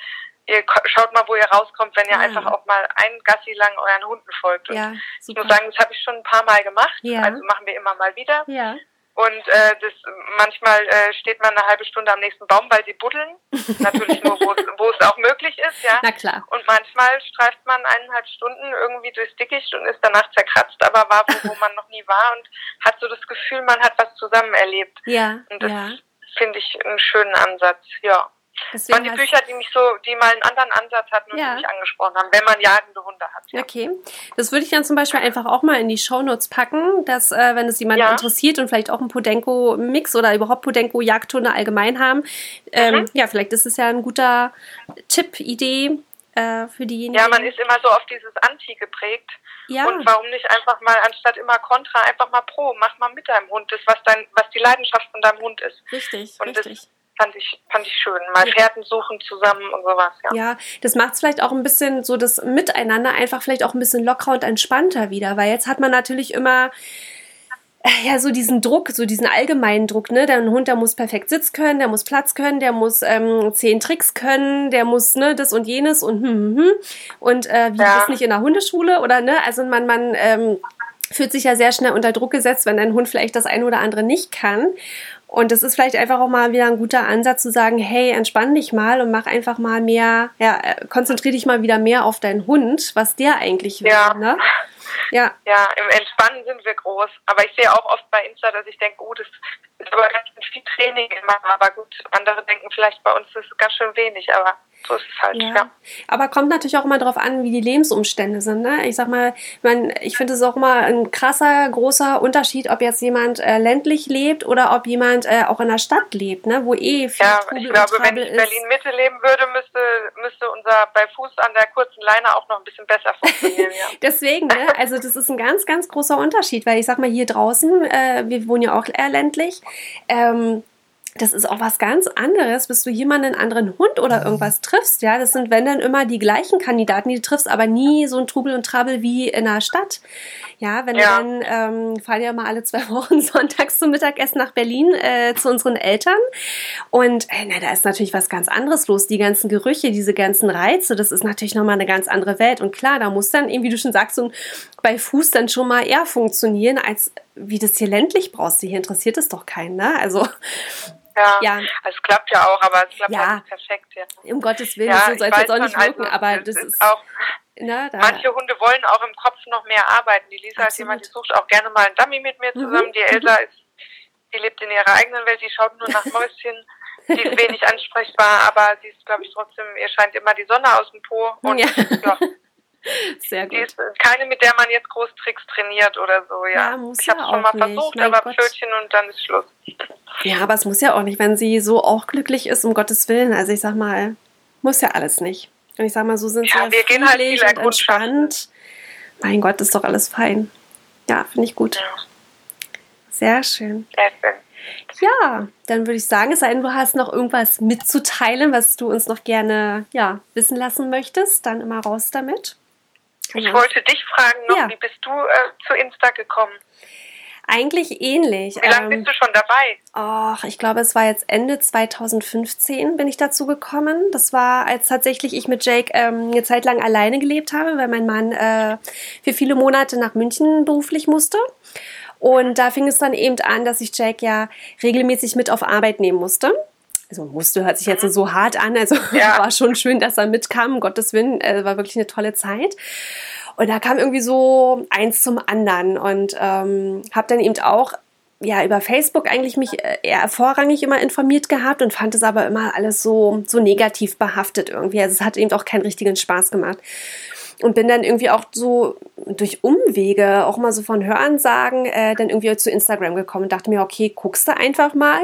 ihr schaut mal, wo ihr rauskommt, wenn ihr ja. einfach auch mal ein Gassi lang euren Hunden folgt. Und ja, ich muss sagen, das habe ich schon ein paar Mal gemacht. Ja. Also machen wir immer mal wieder. Ja. Und äh, das manchmal äh, steht man eine halbe Stunde am nächsten Baum, weil sie buddeln. Natürlich nur, wo es auch möglich ist, ja. Na klar. Und manchmal streift man eineinhalb Stunden irgendwie durchs Dickicht und ist danach zerkratzt, aber war wo, wo man noch nie war und hat so das Gefühl, man hat was zusammen erlebt. Ja. Und das ja. finde ich einen schönen Ansatz, ja. Deswegen waren die Bücher, die mich so, die mal einen anderen Ansatz hatten und ja. mich angesprochen haben, wenn man jagende Hunde hat. Ja. Okay. Das würde ich dann zum Beispiel einfach auch mal in die Shownotes packen, dass, äh, wenn es jemand ja. interessiert und vielleicht auch ein Podenco-Mix oder überhaupt Podenco-Jagdhunde allgemein haben, ähm, mhm. ja, vielleicht ist es ja ein guter Tipp, Idee äh, für diejenigen. Ja, man ist immer so auf dieses Anti geprägt. Ja. Und warum nicht einfach mal, anstatt immer Contra, einfach mal Pro, mach mal mit deinem Hund das, was dein, was die Leidenschaft von deinem Hund ist. Richtig, und richtig. Das, fand ich, fand ich schön. Mal Pferden suchen zusammen und sowas, ja. Ja, das macht es vielleicht auch ein bisschen so das Miteinander einfach vielleicht auch ein bisschen lockerer und entspannter wieder, weil jetzt hat man natürlich immer äh, ja, so diesen Druck, so diesen allgemeinen Druck, ne? Der Hund, der muss perfekt Sitz können, der muss Platz können, der muss ähm, zehn Tricks können, der muss, ne, das und jenes und hm, hm, hm. Und äh, wie ja. ist nicht in der Hundeschule oder ne? Also man, man ähm, fühlt sich ja sehr schnell unter Druck gesetzt, wenn ein Hund vielleicht das eine oder andere nicht kann. Und das ist vielleicht einfach auch mal wieder ein guter Ansatz zu sagen, hey, entspann dich mal und mach einfach mal mehr, ja, äh, konzentriere dich mal wieder mehr auf deinen Hund, was der eigentlich will. Ja. Ne? Ja. ja, im Entspannen sind wir groß. Aber ich sehe auch oft bei Insta, dass ich denke, oh, das ist aber ganz viel Training immer. Aber gut, andere denken vielleicht bei uns, das ist ganz schön wenig. Aber so ist es halt, ja. ja. Aber kommt natürlich auch immer darauf an, wie die Lebensumstände sind. Ne? Ich sag mal, man, ich finde es auch immer ein krasser, großer Unterschied, ob jetzt jemand äh, ländlich lebt oder ob jemand äh, auch in der Stadt lebt, ne? wo eh viel Ja, Trubel ich glaube, wenn ich in Berlin-Mitte leben würde, müsste, müsste unser bei Fuß an der kurzen Leine auch noch ein bisschen besser funktionieren. Ja. Deswegen, ne? also das ist ein ganz, ganz großer Unterschied, weil ich sag mal, hier draußen, äh, wir wohnen ja auch eher ländlich, ähm, das ist auch was ganz anderes, bis du jemanden, einen anderen Hund oder irgendwas triffst. Ja, das sind, wenn dann immer die gleichen Kandidaten, die du triffst, aber nie so ein Trubel und Trouble wie in der Stadt. Ja, wenn ja. wir dann ähm, fahren ja mal alle zwei Wochen sonntags zum Mittagessen nach Berlin äh, zu unseren Eltern. Und äh, na, da ist natürlich was ganz anderes los. Die ganzen Gerüche, diese ganzen Reize, das ist natürlich nochmal eine ganz andere Welt. Und klar, da muss dann eben, wie du schon sagst, so bei Fuß dann schon mal eher funktionieren, als wie das hier ländlich brauchst. Hier interessiert es doch keinen, ne? Also ja, ja. Also es klappt ja auch, aber es klappt ja. halt perfekt. Ja. Um Gottes Willen, ja, so soll es jetzt auch nicht wirken, also, aber das ist, auch. Na, da. Manche Hunde wollen auch im Kopf noch mehr arbeiten. Die Lisa Absolut. ist jemand, die sucht auch gerne mal einen Dummy mit mir mhm. zusammen. Mhm. Die Elsa ist, die lebt in ihrer eigenen Welt, die schaut nur nach Mäuschen. die ist wenig ansprechbar, aber sie ist, glaube ich, trotzdem, ihr scheint immer die Sonne aus dem Po. Und ja. ja. Sehr gut. Ist keine, mit der man jetzt groß Tricks trainiert oder so, ja. ja muss ich habe es schon mal nicht. versucht, mein aber Gott. Pfötchen und dann ist Schluss. Ja, aber es muss ja auch nicht, wenn sie so auch glücklich ist, um Gottes Willen. Also ich sag mal, muss ja alles nicht. Und ich sag mal, so sind ja, sie wir gehen halt und entspannt. Mein Gott, ist doch alles fein. Ja, finde ich gut. Ja. Sehr schön. Sehr schön. Ja, dann würde ich sagen, es sei denn, du hast noch irgendwas mitzuteilen, was du uns noch gerne ja, wissen lassen möchtest, dann immer raus damit. Ich wollte dich fragen noch, ja. wie bist du äh, zu Insta gekommen? Eigentlich ähnlich. Wie lange ähm, bist du schon dabei? Ach, ich glaube, es war jetzt Ende 2015 bin ich dazu gekommen. Das war, als tatsächlich ich mit Jake ähm, eine Zeit lang alleine gelebt habe, weil mein Mann äh, für viele Monate nach München beruflich musste. Und da fing es dann eben an, dass ich Jake ja regelmäßig mit auf Arbeit nehmen musste. Also musste, hört sich jetzt mhm. so hart an. Also ja. war schon schön, dass er mitkam, um Gottes Willen. Äh, war wirklich eine tolle Zeit. Und da kam irgendwie so eins zum anderen und ähm, habe dann eben auch ja über Facebook eigentlich mich äh, eher vorrangig immer informiert gehabt und fand es aber immer alles so so negativ behaftet irgendwie. Also es hat eben auch keinen richtigen Spaß gemacht. Und bin dann irgendwie auch so durch Umwege, auch mal so von Hörensagen, äh, dann irgendwie zu Instagram gekommen und dachte mir, okay, guckst du einfach mal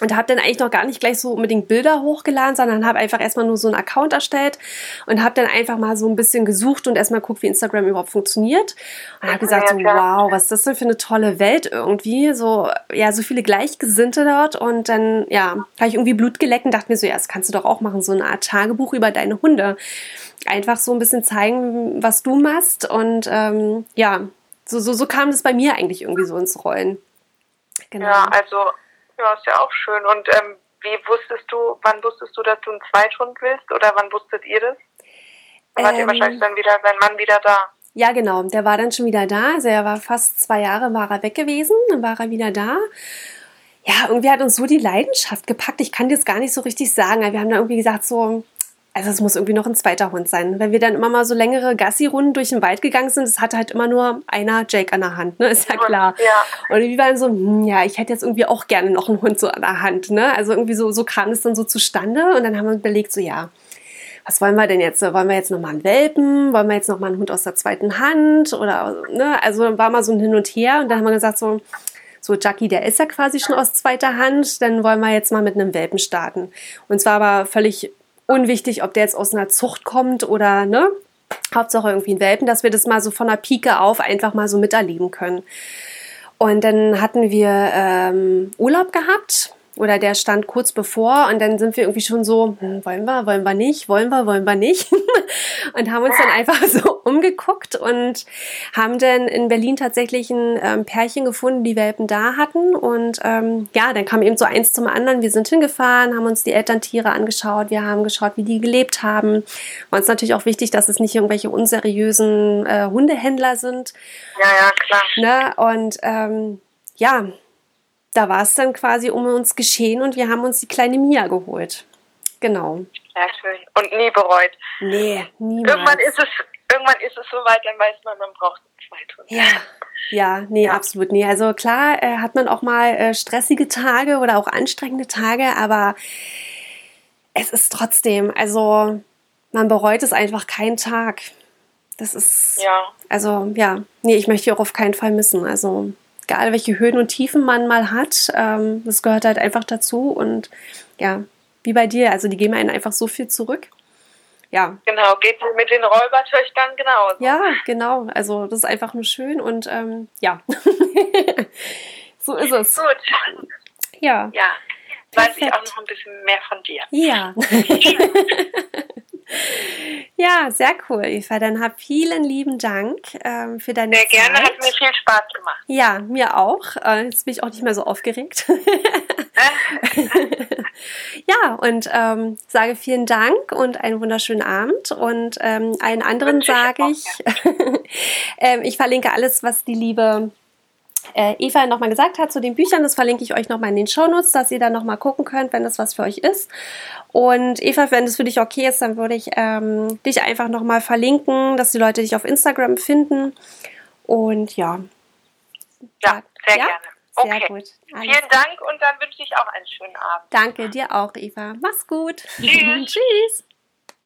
und habe dann eigentlich noch gar nicht gleich so unbedingt Bilder hochgeladen, sondern habe einfach erstmal nur so einen Account erstellt und habe dann einfach mal so ein bisschen gesucht und erstmal geguckt, wie Instagram überhaupt funktioniert. Und habe gesagt, so, wow, was ist das denn für eine tolle Welt irgendwie? So, ja, so viele Gleichgesinnte dort. Und dann, ja, habe ich irgendwie Blut geleckt und dachte mir so, ja, das kannst du doch auch machen, so eine Art Tagebuch über deine Hunde. Einfach so ein bisschen zeigen, was du machst. Und ähm, ja, so, so, so kam das bei mir eigentlich irgendwie so ins Rollen. Genau. Ja, also ja, ist ja auch schön. Und ähm, wie wusstest du, wann wusstest du, dass du einen Zweithund willst oder wann wusstet ihr das? Dann ähm, ihr ähm, wahrscheinlich dann wieder, sein Mann wieder da. Ja, genau. Der war dann schon wieder da. Also er war fast zwei Jahre war er weg gewesen. Dann war er wieder da. Ja, irgendwie hat uns so die Leidenschaft gepackt. Ich kann das gar nicht so richtig sagen. Wir haben da irgendwie gesagt, so, also es muss irgendwie noch ein zweiter Hund sein. Wenn wir dann immer mal so längere Gassi-Runden durch den Wald gegangen sind, es hatte halt immer nur einer Jake an der Hand, ne? Ist ja klar. Ja. Und wir waren so, hm, ja, ich hätte jetzt irgendwie auch gerne noch einen Hund so an der Hand, ne? Also irgendwie so, so kam es dann so zustande und dann haben wir überlegt, so ja, was wollen wir denn jetzt? Wollen wir jetzt nochmal einen Welpen? Wollen wir jetzt nochmal einen Hund aus der zweiten Hand? Oder, ne? Also war mal so ein Hin und Her und dann haben wir gesagt, so, so Jackie, der ist ja quasi schon aus zweiter Hand, dann wollen wir jetzt mal mit einem Welpen starten. Und zwar aber völlig unwichtig, ob der jetzt aus einer Zucht kommt oder ne. Hauptsache irgendwie ein Welpen, dass wir das mal so von der Pike auf einfach mal so miterleben können. Und dann hatten wir ähm, Urlaub gehabt oder der stand kurz bevor und dann sind wir irgendwie schon so, hm, wollen wir, wollen wir nicht, wollen wir, wollen wir nicht und haben uns dann einfach so umgeguckt und haben dann in Berlin tatsächlich ein ähm, Pärchen gefunden, die Welpen da hatten und ähm, ja, dann kam eben so eins zum anderen. Wir sind hingefahren, haben uns die Elterntiere angeschaut, wir haben geschaut, wie die gelebt haben. War uns natürlich auch wichtig, dass es nicht irgendwelche unseriösen äh, Hundehändler sind. Ja, ja, klar. Ne? Und ähm, ja, da war es dann quasi um uns geschehen und wir haben uns die kleine Mia geholt. Genau. Sehr schön. Und nie bereut. Nee, niemals. Irgendwann ist es, irgendwann ist es soweit, dann weiß man, man braucht zwei Stunden. Ja. Ja, nee, ja. absolut nee. Also klar äh, hat man auch mal äh, stressige Tage oder auch anstrengende Tage, aber es ist trotzdem, also man bereut es einfach keinen Tag. Das ist, ja. also ja, nee, ich möchte hier auch auf keinen Fall missen. Also egal welche Höhen und Tiefen man mal hat, ähm, das gehört halt einfach dazu und ja, wie bei dir, also die geben einen einfach so viel zurück. Ja. Genau, geht mit den Räubertöchtern genauso. Ja, genau. Also das ist einfach nur schön und ähm, ja. so ist es. Gut. Ja. Ja. Weiß ich auch noch ein bisschen mehr von dir. Ja. Ja, sehr cool, Eva. Dann hab vielen lieben Dank ähm, für deine Sehr Zeit. gerne, hat mir viel Spaß gemacht. Ja, mir auch. Äh, jetzt bin ich auch nicht mehr so aufgeregt. ja, und ähm, sage vielen Dank und einen wunderschönen Abend. Und ähm, allen anderen sage ich, ähm, ich verlinke alles, was die liebe äh, Eva nochmal gesagt hat zu den Büchern. Das verlinke ich euch nochmal in den Shownotes, dass ihr da nochmal gucken könnt, wenn das was für euch ist. Und Eva, wenn das für dich okay ist, dann würde ich ähm, dich einfach nochmal verlinken, dass die Leute dich auf Instagram finden. Und ja. Ja, sehr ja? gerne. Okay. Sehr gut. Alles Vielen Dank und dann wünsche ich auch einen schönen Abend. Danke dir auch, Eva. Mach's gut. Tschüss. Tschüss.